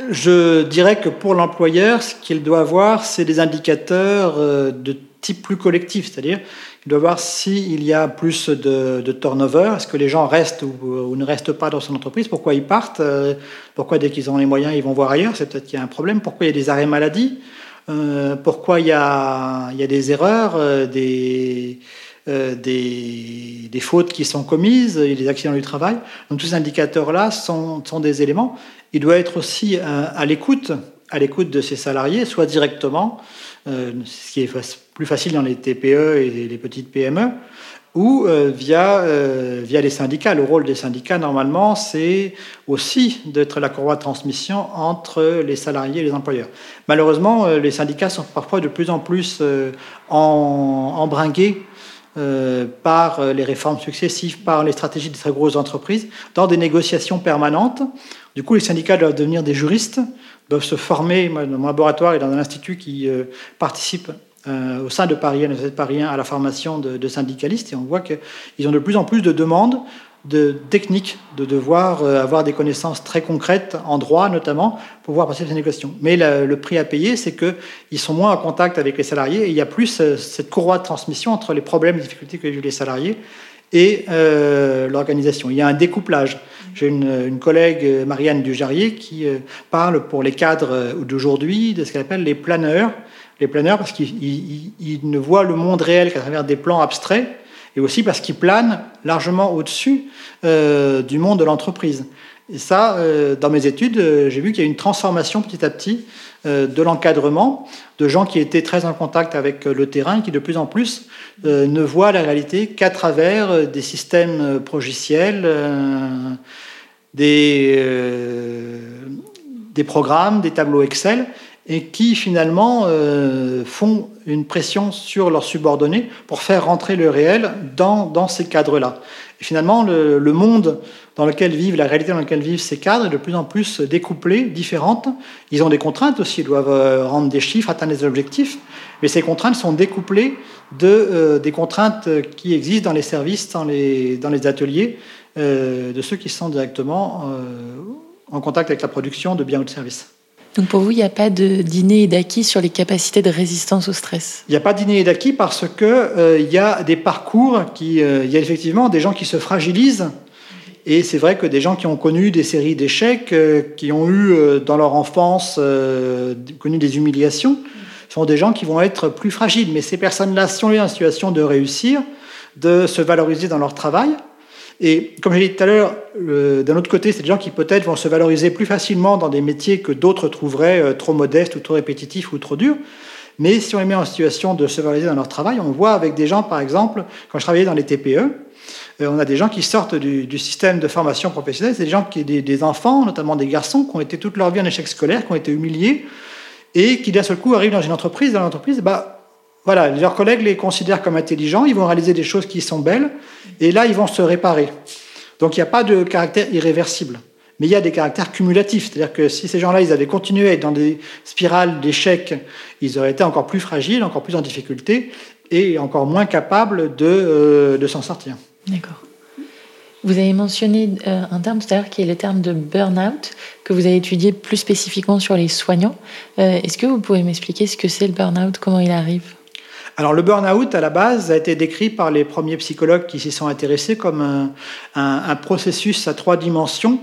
je dirais que pour l'employeur, ce qu'il doit avoir, c'est des indicateurs euh, de type plus collectif, c'est-à-dire il doit voir s'il y a plus de, turnover, est-ce que les gens restent ou, ne restent pas dans son entreprise, pourquoi ils partent, euh, pourquoi dès qu'ils ont les moyens ils vont voir ailleurs, c'est peut-être qu'il y a un problème, pourquoi il y a des arrêts maladie, euh, pourquoi il y, a, il y a des erreurs, euh, des, des, fautes qui sont commises, il des accidents du travail. Donc tous ces indicateurs-là sont, sont, des éléments. Il doit être aussi à l'écoute, à l'écoute de ses salariés, soit directement, ce qui est plus facile dans les TPE et les petites PME, ou euh, via, euh, via les syndicats. Le rôle des syndicats, normalement, c'est aussi d'être la courroie de transmission entre les salariés et les employeurs. Malheureusement, euh, les syndicats sont parfois de plus en plus embringués par les réformes successives, par les stratégies des très grosses entreprises, dans des négociations permanentes. Du coup, les syndicats doivent devenir des juristes, doivent se former. Dans mon laboratoire et dans un institut qui participe euh, au sein de Paris 1 de Paris à la formation de, syndicalistes. Et on voit qu'ils ont de plus en plus de demandes de technique, de devoir euh, avoir des connaissances très concrètes en droit notamment pour pouvoir passer ces négociations. Mais le, prix à payer, c'est qu'ils sont moins en contact avec les salariés. Et il y a plus euh, cette courroie de transmission entre les problèmes et les difficultés que vivent les salariés et euh, l'organisation. Il y a un découplage. J'ai une, collègue, Marianne Dujarrier, qui parle pour les cadres d'aujourd'hui de ce qu'elle appelle les planeurs. Les planeurs parce qu'ils ne voient le monde réel qu'à travers des plans abstraits et aussi parce qu'ils planent largement au-dessus euh, du monde de l'entreprise. Et ça, euh, dans mes études, euh, j'ai vu qu'il y a une transformation petit à petit de l'encadrement, de gens qui étaient très en contact avec le terrain, qui de plus en plus ne voient la réalité qu'à travers des systèmes progiciels, des, programmes, des tableaux Excel, et qui finalement font une pression sur leurs subordonnés pour faire rentrer le réel dans, ces cadres-là. Et finalement, le, monde dans lequel vivent, la réalité dans laquelle vivent ces cadres est de plus en plus découplée, différente. Ils ont des contraintes aussi, ils doivent euh, rendre des chiffres, atteindre des objectifs, mais ces contraintes sont découplées de, euh, des contraintes qui existent dans les services, dans les, dans les ateliers, de ceux qui sont directement en contact avec la production de biens ou de services.
Donc pour vous, il n'y a pas de dîner d'acquis sur les capacités de résistance au stress?
Il n'y a pas dîner d'acquis parce qu'il euh, y a des parcours, euh, il y a effectivement des gens qui se fragilisent. Et c'est vrai que des gens qui ont connu des séries d'échecs, euh, qui ont eu dans leur enfance connu des humiliations, sont des gens qui vont être plus fragiles. Mais ces personnes-là sont en situation de réussir, de se valoriser dans leur travail, et comme j'ai dit tout à l'heure, d'un autre côté, c'est des gens qui peut-être vont se valoriser plus facilement dans des métiers que d'autres trouveraient euh, trop modestes ou trop répétitifs ou trop durs. Mais si on les met en situation de se valoriser dans leur travail, on voit avec des gens, par exemple, quand je travaillais dans les TPE, euh, on a des gens qui sortent du, système de formation professionnelle, c'est des gens qui, des, des, enfants, notamment des garçons, qui ont été toute leur vie en échec scolaire, qui ont été humiliés, et qui d'un seul coup arrivent dans une entreprise, dans l'entreprise, bah, voilà, leurs collègues les considèrent comme intelligents, ils vont réaliser des choses qui sont belles, et là, ils vont se réparer. Donc il n'y a pas de caractère irréversible. Mais il y a des caractères cumulatifs. C'est-à-dire que si ces gens-là, ils avaient continué à être dans des spirales d'échecs, ils auraient été encore plus fragiles, encore plus en difficulté, et encore moins capables de, euh, s'en sortir.
D'accord. Vous avez mentionné euh, un terme tout à l'heure qui est le terme de burn-out, que vous avez étudié plus spécifiquement sur les soignants. Euh, est-ce que vous pouvez m'expliquer ce que c'est le burn-out, comment il arrive?
Alors le burn-out, à la base, a été décrit par les premiers psychologues qui s'y sont intéressés comme un, un processus à trois dimensions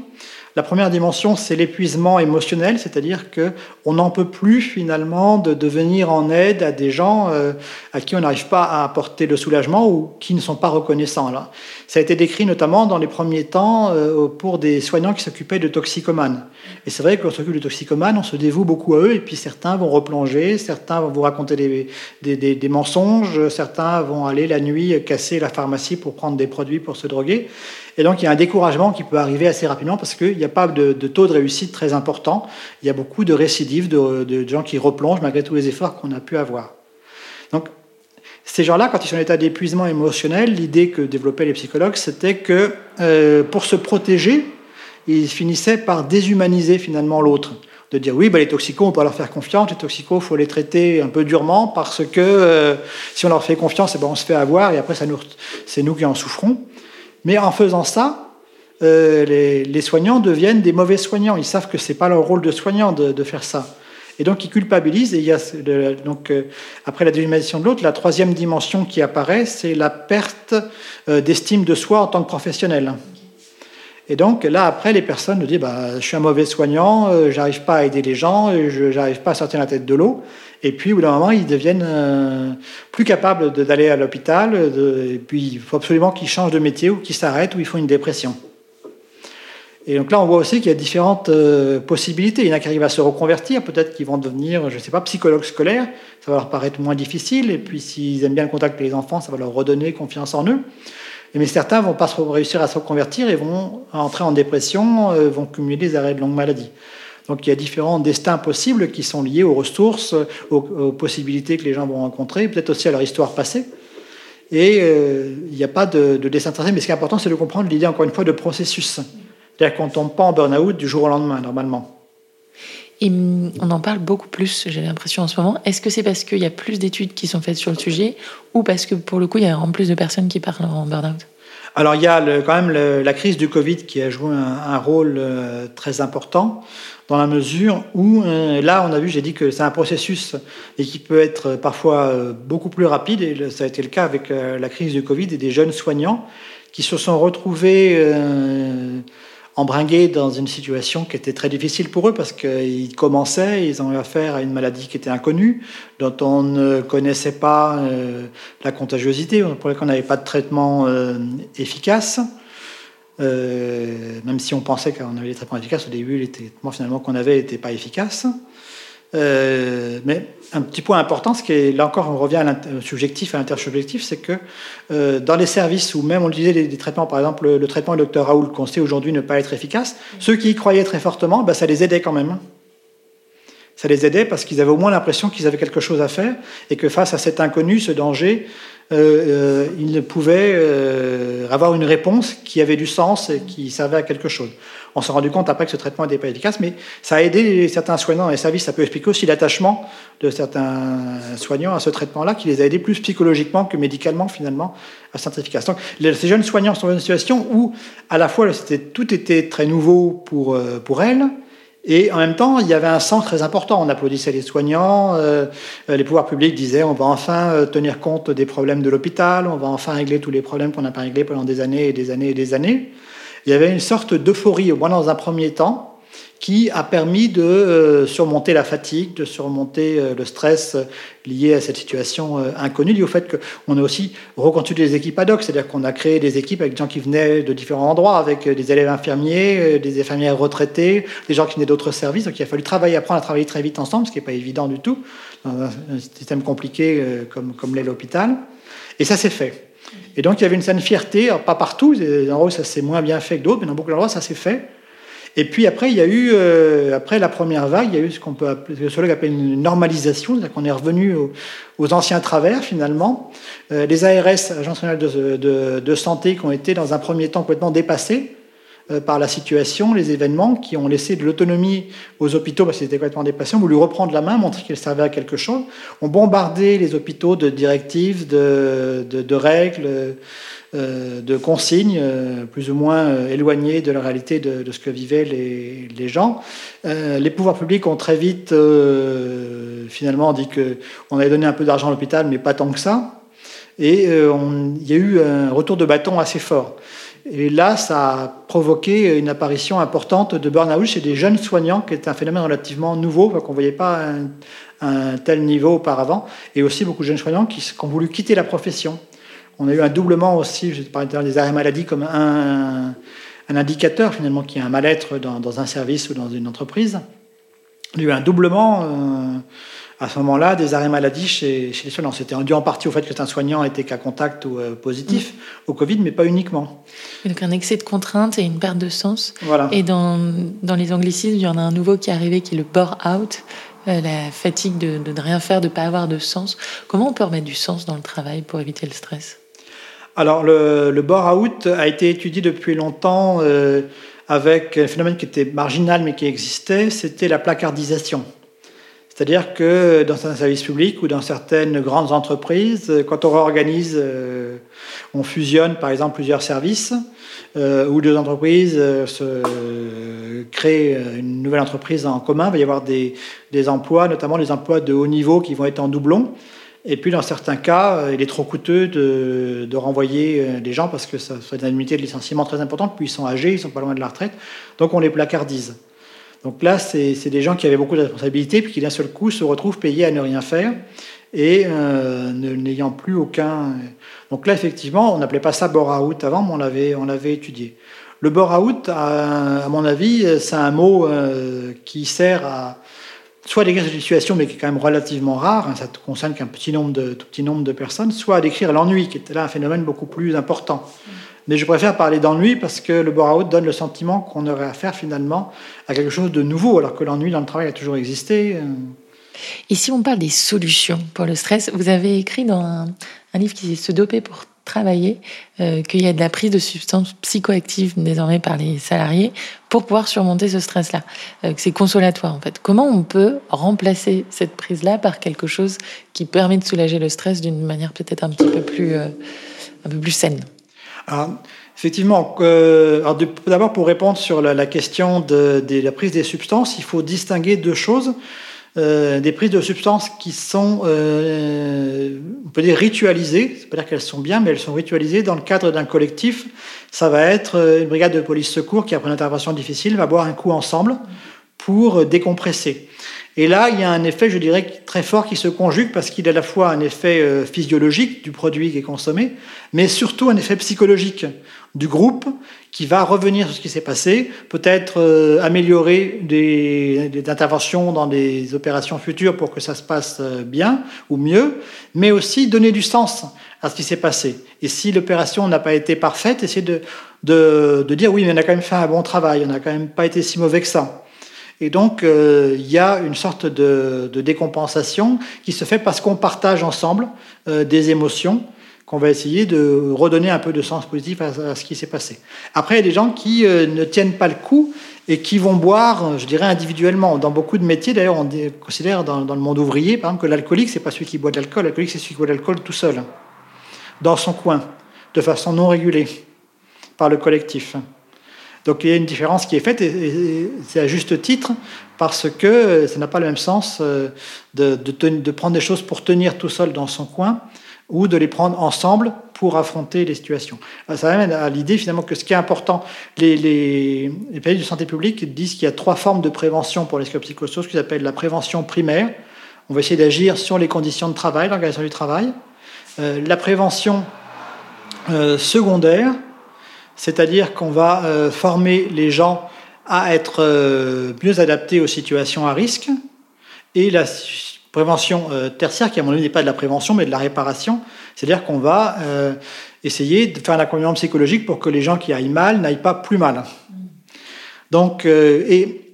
la première dimension, c'est l'épuisement émotionnel, c'est-à-dire que on n'en peut plus finalement de, devenir en aide à des gens euh, à qui on n'arrive pas à apporter le soulagement ou qui ne sont pas reconnaissants. Là. Ça a été décrit notamment dans les premiers temps euh, pour des soignants qui s'occupaient de toxicomanes. Et c'est vrai lorsqu'on s'occupe de toxicomanes, on se dévoue beaucoup à eux, et puis certains vont replonger, certains vont vous raconter des, des, des, des mensonges, certains vont aller la nuit casser la pharmacie pour prendre des produits pour se droguer. Et donc, il y a un découragement qui peut arriver assez rapidement parce qu'il n'y a pas de, taux de réussite très important. Il y a beaucoup de récidives, de, gens qui replongent malgré tous les efforts qu'on a pu avoir. Donc, ces gens-là, quand ils sont en état d'épuisement émotionnel, l'idée que développaient les psychologues, c'était que euh, pour se protéger, ils finissaient par déshumaniser finalement l'autre de dire oui, bah, les toxicos, on peut leur faire confiance, les toxicos, il faut les traiter un peu durement parce que euh, si on leur fait confiance, eh ben, on se fait avoir et après, c'est nous qui en souffrons. Mais en faisant ça, euh, les, soignants deviennent des mauvais soignants. Ils savent que ce n'est pas leur rôle de soignant de, faire ça. Et donc ils culpabilisent. Et donc, euh, après la dimension de l'autre, la troisième dimension qui apparaît, c'est la perte euh, d'estime de soi en tant que professionnel. Et donc là, après, les personnes nous disent bah, Je suis un mauvais soignant, j'arrive pas à aider les gens, je n'arrive pas à sortir la tête de l'eau. Et puis, au bout d'un moment, ils deviennent euh, plus capables d'aller à l'hôpital. Et puis, il faut absolument qu'ils changent de métier ou qu'ils s'arrêtent ou ils font une dépression. Et donc là, on voit aussi qu'il y a différentes euh, possibilités. Il y en a qui arrivent à se reconvertir, peut-être qu'ils vont devenir, je ne sais pas, psychologues scolaires. Ça va leur paraître moins difficile. Et puis, s'ils aiment bien le contact avec les enfants, ça va leur redonner confiance en eux. Mais certains vont pas réussir à se reconvertir et vont entrer en dépression, euh, vont cumuler des arrêts de longue maladie. Donc il y a différents destins possibles qui sont liés aux ressources, aux, possibilités que les gens vont rencontrer, peut-être aussi à leur histoire passée. Et euh, il n'y a pas de, de destin tracé, mais ce qui est important, c'est de comprendre l'idée, encore une fois, de processus. C'est-à-dire qu'on ne tombe pas en burn-out du jour au lendemain, normalement.
Et mm, on en parle beaucoup plus, j'ai l'impression en ce moment. Est-ce que c'est parce qu'il y a plus d'études qui sont faites sur le sujet ou parce que pour le coup, il y a en plus de personnes qui parlent en burn-out?
Alors il y a quand même la crise du Covid qui a joué un, rôle euh, très important dans la mesure où euh, là on a vu, j'ai dit que c'est un processus et qui peut être parfois euh, beaucoup plus rapide et ça a été le cas avec la crise du Covid et des jeunes soignants qui se sont retrouvés embringués dans une situation qui était très difficile pour eux parce qu'ils commençaient, ils ont eu affaire à une maladie qui était inconnue, dont on ne connaissait pas euh, la contagiosité, pour laquelle on n'avait pas de traitement euh, efficace. Euh, même si on pensait qu'on avait des traitements efficaces, au début, les traitements finalement qu'on avait n'étaient pas efficaces. Euh, mais un petit point important, ce qui est là encore, on revient à subjectif, à l'intersubjectif, c'est que euh, dans les services où même on utilisait des, traitements, par exemple le, traitement du docteur Raoul, qu'on sait aujourd'hui ne pas être efficace, ceux qui y croyaient très fortement, ben, ça les aidait quand même. Ça les aidait parce qu'ils avaient au moins l'impression qu'ils avaient quelque chose à faire et que face à cet inconnu, ce danger, euh, ils pouvaient avoir une réponse qui avait du sens et qui servait à quelque chose. On s'est rendu compte après que ce traitement n'était pas efficace, mais ça a aidé certains soignants et services. Ça peut expliquer aussi l'attachement de certains soignants à ce traitement-là, qui les a aidés plus psychologiquement que médicalement, finalement, à cette efficace. Donc, ces jeunes soignants sont dans une situation où, à la fois, tout était très nouveau pour, euh, pour elles, et en même temps, il y avait un sens très important. On applaudissait les soignants, euh, les pouvoirs publics disaient on va enfin euh, tenir compte des problèmes de l'hôpital, on va enfin régler tous les problèmes qu'on n'a pas réglés pendant des années et des années et des années il y avait une sorte d'euphorie, au moins dans un premier temps, qui a permis de euh, surmonter la fatigue, de surmonter euh, le stress euh, lié à cette situation inconnue, lié au fait qu'on a aussi reconstitué des équipes ad hoc, c'est-à-dire qu'on a créé des équipes avec des gens qui venaient de différents endroits, avec des élèves infirmiers, des infirmières retraitées, des gens qui venaient d'autres services, donc il a fallu travailler, apprendre à travailler très vite ensemble, ce qui n'est pas évident du tout, dans un système compliqué comme, l'est l'hôpital, et ça s'est fait. Et donc il y avait une certaine fierté, pas partout, en ça s'est moins bien fait que d'autres, mais dans beaucoup d'endroits ça s'est fait. Et puis après, il y a eu, euh, après la première vague, il y a eu ce qu'on peut appeler, ce que appelle une normalisation, c'est-à-dire qu'on est revenu aux, anciens travers finalement. Euh, les ARS, Agences nationales de, santé, qui ont été dans un premier temps complètement dépassés, euh, par la situation, les événements qui ont laissé de l'autonomie aux hôpitaux parce qu'ils étaient complètement dépassés, ont voulu reprendre la main, montrer qu'ils servaient à quelque chose, ont bombardé les hôpitaux de directives, de, de, règles, de consignes, euh, plus ou moins éloignées de la réalité de, ce que vivaient les, gens. les pouvoirs publics ont très vite finalement dit qu'on avait donné un peu d'argent à l'hôpital, mais pas tant que ça. Et il y a eu un retour de bâton assez fort. Et là, ça a provoqué une apparition importante de burn-out chez des jeunes soignants, qui est un phénomène relativement nouveau, qu'on ne voyait pas à un, tel niveau auparavant, et aussi beaucoup de jeunes soignants qui, ont voulu quitter la profession. On a eu un doublement aussi, je parlais des arrêts maladie comme un, indicateur finalement qui est un mal-être dans, un service ou dans une entreprise. Il y a eu un doublement. Euh, à ce moment-là des arrêts maladie chez, les soignants. C'était dû en partie au fait que un soignant était cas contact ou euh, positif mm. au Covid, mais pas uniquement.
donc un excès de contrainte et une perte de sens. Voilà. Et dans, dans les anglicismes, il y en a un nouveau qui est arrivé qui est le bore-out, euh, la fatigue de, de, ne rien faire, de ne pas avoir de sens. Comment on peut remettre du sens dans le travail pour éviter le stress?
Alors le, le bore-out a été étudié depuis longtemps euh, avec un phénomène qui était marginal mais qui existait, c'était la placardisation. C'est-à-dire que dans un service public ou dans certaines grandes entreprises, quand on réorganise, euh, on fusionne par exemple plusieurs services, euh, ou deux entreprises euh, se créent une nouvelle entreprise en commun, il va y avoir des, emplois, notamment des emplois de haut niveau qui vont être en doublon. Et puis dans certains cas, il est trop coûteux de, renvoyer des gens parce que ça serait une indemnité de licenciement très importante, puis ils sont âgés, ils sont pas loin de la retraite, donc on les placardise. Donc là, c'est des gens qui avaient beaucoup de responsabilités, puis qui d'un seul coup se retrouvent payés à ne rien faire et euh, n'ayant plus aucun. Donc là, effectivement, on n'appelait pas ça bore-out avant, mais on l'avait, on l'avait étudié. Le bore-out, à, mon avis, c'est un mot euh, qui sert à soit décrire cette situation, mais qui est quand même relativement rare, hein, ça ne concerne qu'un petit nombre de, tout petit nombre de personnes, soit décrire l'ennui, qui était là un phénomène beaucoup plus important. Mais je préfère parler d'ennui parce que le bore-out donne le sentiment qu'on aurait affaire finalement à quelque chose de nouveau, alors que l'ennui dans le travail a toujours existé.
Et si on parle des solutions pour le stress, vous avez écrit dans un, livre qui est Se doper pour travailler euh, qu'il y a de la prise de substances psychoactives désormais par les salariés pour pouvoir surmonter ce stress-là. Euh, c'est consolatoire en fait. Comment on peut remplacer cette prise-là par quelque chose qui permet de soulager le stress d'une manière peut-être un petit peu plus, euh, un peu plus saine?
Alors, Effectivement, euh, d'abord pour répondre sur la, question de, la prise des substances, il faut distinguer deux choses. Euh, des prises de substances qui sont, euh, on peut dire, ritualisées. C'est pas dire qu'elles sont bien, mais elles sont ritualisées dans le cadre d'un collectif. Ça va être euh, une brigade de police secours qui, après une intervention difficile, va boire un coup ensemble pour décompresser. Et là, il y a un effet, je dirais, très fort qui se conjugue parce qu'il a à la fois un effet euh, physiologique du produit qui est consommé, mais surtout un effet psychologique du groupe qui va revenir sur ce qui s'est passé, peut-être euh, améliorer des, des, interventions dans des opérations futures pour que ça se passe euh, bien ou mieux, mais aussi donner du sens à ce qui s'est passé. Et si l'opération n'a pas été parfaite, essayer de, de, de, dire oui, mais on a quand même fait un bon travail, on n'a quand même pas été si mauvais que ça. Et donc, euh, il y a une sorte de, décompensation qui se fait parce qu'on partage ensemble euh, des émotions qu'on va essayer de redonner un peu de sens positif à, ce qui s'est passé. Après, il y a des gens qui euh, ne tiennent pas le coup et qui vont boire, je dirais, individuellement. Dans beaucoup de métiers, d'ailleurs, on considère dans, le monde ouvrier, par exemple, que l'alcoolique, c'est pas celui qui boit de l'alcool. L'alcoolique, c'est celui qui boit de l'alcool tout seul, dans son coin, de façon non régulée, par le collectif. Donc il y a une différence qui est faite, et, c'est à juste titre, parce que ça n'a pas le même sens euh, de, prendre des choses pour tenir tout seul dans son coin, ou de les prendre ensemble pour affronter les situations. Ça amène à l'idée finalement que ce qui est important, les, pays de santé publique disent qu'il y a trois formes de prévention pour les scopsychosos, ce qu'ils appellent la prévention primaire. On va essayer d'agir sur les conditions de travail, l'organisation du travail. Euh, la prévention euh, secondaire, c'est-à-dire qu'on va euh, former les gens à être euh, mieux adaptés aux situations à risque, et la prévention euh, tertiaire, qui à mon avis n'est pas de la prévention, mais de la réparation, c'est-à-dire qu'on va essayer de faire un accompagnement psychologique pour que les gens qui aillent mal n'aillent pas plus mal. Donc, et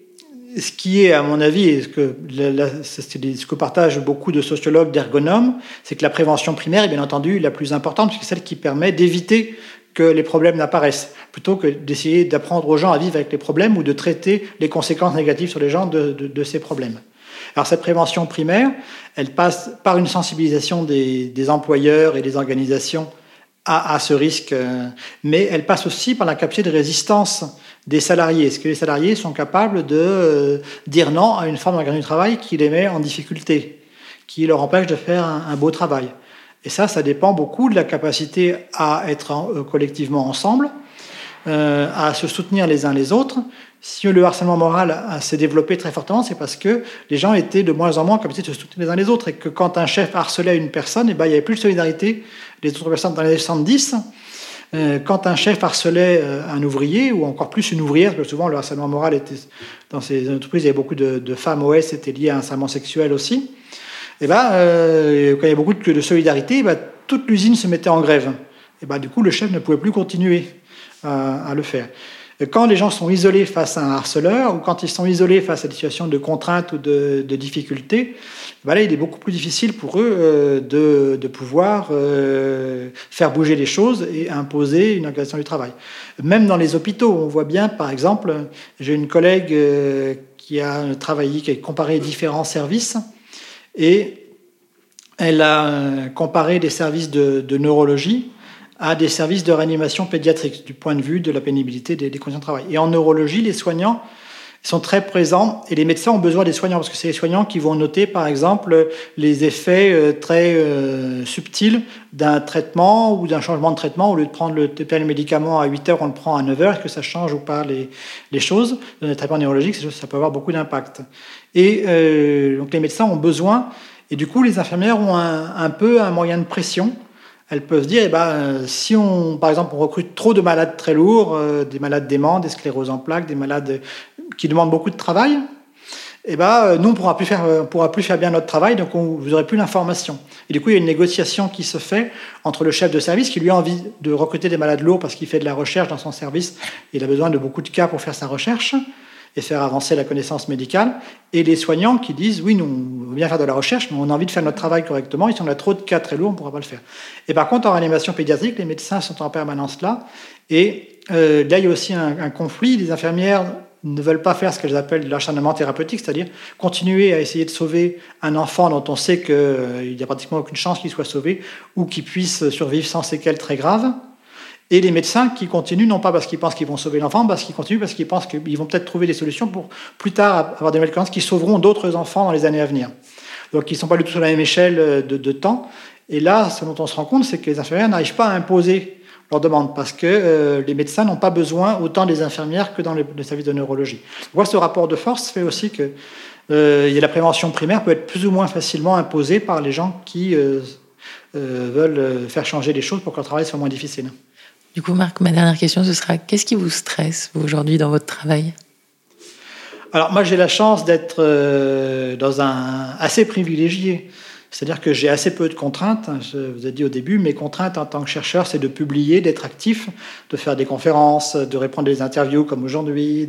ce qui est, à mon avis, ce que, ce que partagent beaucoup de sociologues, d'ergonomes, c'est que la prévention primaire est bien entendu la plus importante, puisque c'est celle qui permet d'éviter que les problèmes n'apparaissent, plutôt que d'essayer d'apprendre aux gens à vivre avec les problèmes ou de traiter les conséquences négatives sur les gens de, ces problèmes. Alors cette prévention primaire, elle passe par une sensibilisation des, employeurs et des organisations à, ce risque, euh, mais elle passe aussi par la capacité de résistance des salariés. Est-ce que les salariés sont capables de euh, dire non à une forme d'engagement du travail qui les met en difficulté, qui leur empêche de faire un beau travail? Et ça, ça dépend beaucoup de la capacité à être euh, collectivement ensemble, euh, à se soutenir les uns les autres. Si le harcèlement moral s'est développé très fortement, c'est parce que les gens étaient de moins en moins capacité de se soutenir les uns les autres et que quand un chef harcelait une personne, eh ben, il n'y avait plus de solidarité des autres personnes dans les années 70. Euh, quand un chef harcelait un ouvrier, ou encore plus une ouvrière, parce que souvent le harcèlement moral était dans ces entreprises, il y avait beaucoup de, femmes OS, c'était lié à un harcèlement sexuel aussi et eh ben, euh, quand il y a beaucoup de, solidarité, eh ben, toute l'usine se mettait en grève. Et ben, du coup, le chef ne pouvait plus continuer à, le faire. quand les gens sont isolés face à un harceleur, ou quand ils sont isolés face à des situations de contrainte ou de, de difficulté, ben là, il est beaucoup plus difficile pour eux euh, de, pouvoir euh, faire bouger les choses et imposer une organisation du travail. Même dans les hôpitaux, on voit bien, par exemple, j'ai une collègue qui a travaillé, qui a comparé différents services, et elle a euh, comparé des services de, neurologie à des services de réanimation pédiatrique du point de vue de la pénibilité des, conditions de travail. Et en neurologie, les soignants sont très présents et les médecins ont besoin des soignants parce que c'est les soignants qui vont noter par exemple les effets euh, très euh, subtils d'un traitement ou d'un changement de traitement. Au lieu de prendre le, tel médicament à 8 heures, on le prend à 9 heures. Est-ce que ça change ou pas les, les choses? Le traitement neurologique, ça peut avoir beaucoup d'impact. Et euh, donc les médecins ont besoin, et du coup les infirmières ont un, peu un moyen de pression. Elles peuvent se dire, eh ben, si on, par exemple, on recrute trop de malades très lourds, euh, des malades déments, des scléroses en plaques, des malades qui demandent beaucoup de travail, eh ben, nous, on ne pourra, plus faire, pourra plus faire bien notre travail, donc on, vous n'aurez plus l'information. Et du coup, il y a une négociation qui se fait entre le chef de service, qui lui a envie de recruter des malades lourds parce qu'il fait de la recherche dans son service, il a besoin de beaucoup de cas pour faire sa recherche, et faire avancer la connaissance médicale, et les soignants qui disent oui, nous, on bien faire de la recherche, mais on a envie de faire notre travail correctement, et si on a trop de cas très lourds, on ne pourra pas le faire. Et par contre, en réanimation pédiatrique, les médecins sont en permanence là, et euh, là, il y a aussi un, conflit. Les infirmières ne veulent pas faire ce qu'elles appellent l'acharnement thérapeutique, c'est-à-dire continuer à essayer de sauver un enfant dont on sait qu'il n'y a pratiquement aucune chance qu'il soit sauvé ou qu'il puisse survivre sans séquelles très graves. Et les médecins qui continuent, non pas parce qu'ils pensent qu'ils vont sauver l'enfant, parce qu'ils continuent parce qu'ils pensent qu'ils vont peut-être trouver des solutions pour plus tard avoir des médicaments qui sauveront d'autres enfants dans les années à venir. Donc ils ne sont pas du tout sur la même échelle de, de temps. Et là, ce dont on se rend compte, c'est que les infirmières n'arrivent pas à imposer leurs demandes parce que euh, les médecins n'ont pas besoin autant des infirmières que dans le, service de neurologie. Moi, ce rapport de force fait aussi que euh, la prévention primaire peut être plus ou moins facilement imposée par les gens qui euh, veulent faire changer les choses pour que leur travail soit moins difficile.
Du coup, Marc, ma dernière question, ce sera qu'est-ce qui vous stresse aujourd'hui dans votre travail?
Alors moi, j'ai la chance d'être dans un assez privilégié. C'est-à-dire que j'ai assez peu de contraintes. Je vous ai dit au début, mes contraintes en tant que chercheur, c'est de publier, d'être actif, de faire des conférences, de répondre des interviews comme aujourd'hui.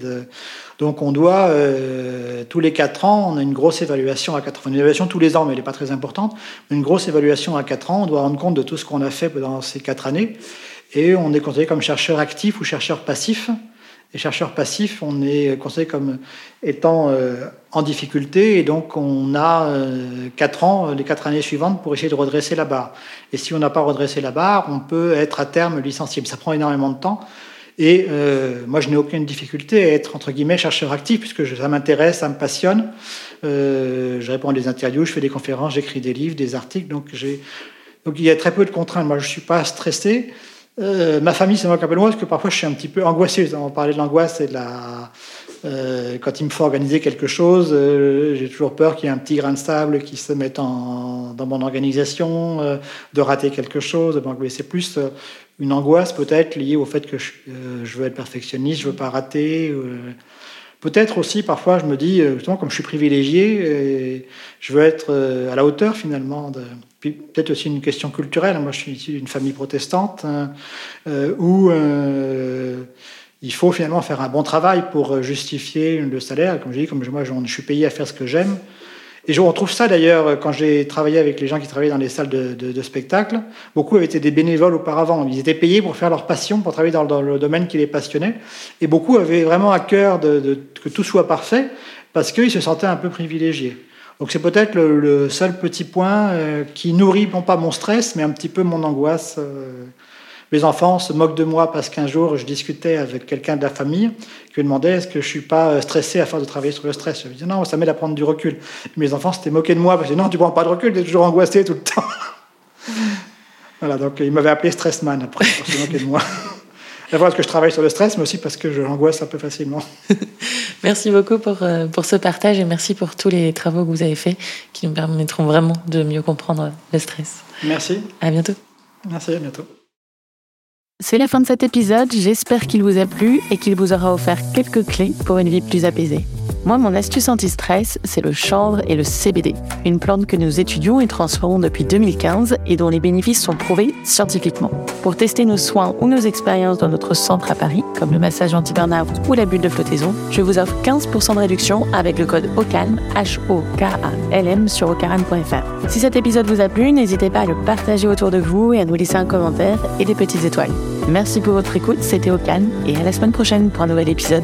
Donc on doit, euh, tous les quatre ans, on a une grosse évaluation à quatre ans. Une évaluation tous les ans, mais elle n'est pas très importante. Une grosse évaluation à quatre ans, on doit rendre compte de tout ce qu'on a fait pendant ces quatre années. Et on est considéré comme chercheur actif ou chercheur passif. Et chercheurs passifs, on est considéré comme étant euh, en difficulté et donc on a euh, quatre ans, les quatre années suivantes pour essayer de redresser la barre. Et si on n'a pas redressé la barre, on peut être à terme licencié. Ça prend énormément de temps. Et euh, moi, je n'ai aucune difficulté à être, entre guillemets, chercheur actif, puisque ça m'intéresse, ça me passionne. je réponds à des interviews, je fais des conférences, j'écris des livres, des articles. Donc, donc il y a très peu de contraintes. Moi, je ne suis pas stressé. Euh, ma famille c'est moque un peu de moi parce que parfois je suis un petit peu angoissé. On parlait de l'angoisse et de la. Euh, quand il me faut organiser quelque chose, euh, j'ai toujours peur qu'il y ait un petit grain de sable qui se mette en, dans mon organisation, de rater quelque chose. c'est plus une angoisse peut-être liée au fait que je, je, veux être perfectionniste, je veux pas rater. Peut-être aussi, parfois, je me dis, justement, comme je suis privilégié, je veux être à la hauteur finalement de, peut-être aussi une question culturelle. Moi, je suis issu d'une famille protestante hein, euh, où euh, il faut finalement faire un bon travail pour justifier le salaire. Comme je dis, comme moi, je suis payé à faire ce que j'aime. Et je retrouve ça d'ailleurs quand j'ai travaillé avec les gens qui travaillaient dans les salles de, spectacle. Beaucoup avaient été des bénévoles auparavant. Ils étaient payés pour faire leur passion, pour travailler dans, le domaine qui les passionnait. Et beaucoup avaient vraiment à cœur de, que tout soit parfait parce qu'ils se sentaient un peu privilégiés. Donc c'est peut-être le, seul petit point euh, qui nourrit non pas mon stress, mais un petit peu mon angoisse. Euh. Mes enfants se moquent de moi parce qu'un jour je discutais avec quelqu'un de la famille qui me demandait est-ce que je suis pas euh, stressé à force de travailler sur le stress? Je lui disais non, ça m'aide à prendre du recul. Mes enfants s'étaient moqués de moi parce que non, tu prends pas de recul, tu es toujours angoissé tout le temps. voilà, donc ils m'avaient appelé stressman après pour se moquer de moi. D'abord parce que je travaille sur le stress, mais aussi parce que je l'angoisse un peu facilement.
merci beaucoup pour, euh, pour ce partage et merci pour tous les travaux que vous avez faits qui nous permettront vraiment de mieux comprendre le stress.
Merci.
À bientôt.
Merci, à bientôt.
C'est la fin de cet épisode, j'espère qu'il vous a plu et qu'il vous aura offert quelques clés pour une vie plus apaisée. Moi, mon astuce anti-stress, c'est le chanvre et le CBD, une plante que nous étudions et transformons depuis 2015 et dont les bénéfices sont prouvés scientifiquement. Pour tester nos soins ou nos expériences dans notre centre à Paris, comme le massage anti-burnout ou la bulle de flottaison, je vous offre 15% de réduction avec le code OCALM, H-O-K-A-L-M sur ocaran.fr. Si cet épisode vous a plu, n'hésitez pas à le partager autour de vous et à nous laisser un commentaire et des petites étoiles. Merci pour votre écoute, c'était Ocalm et à la semaine prochaine pour un nouvel épisode.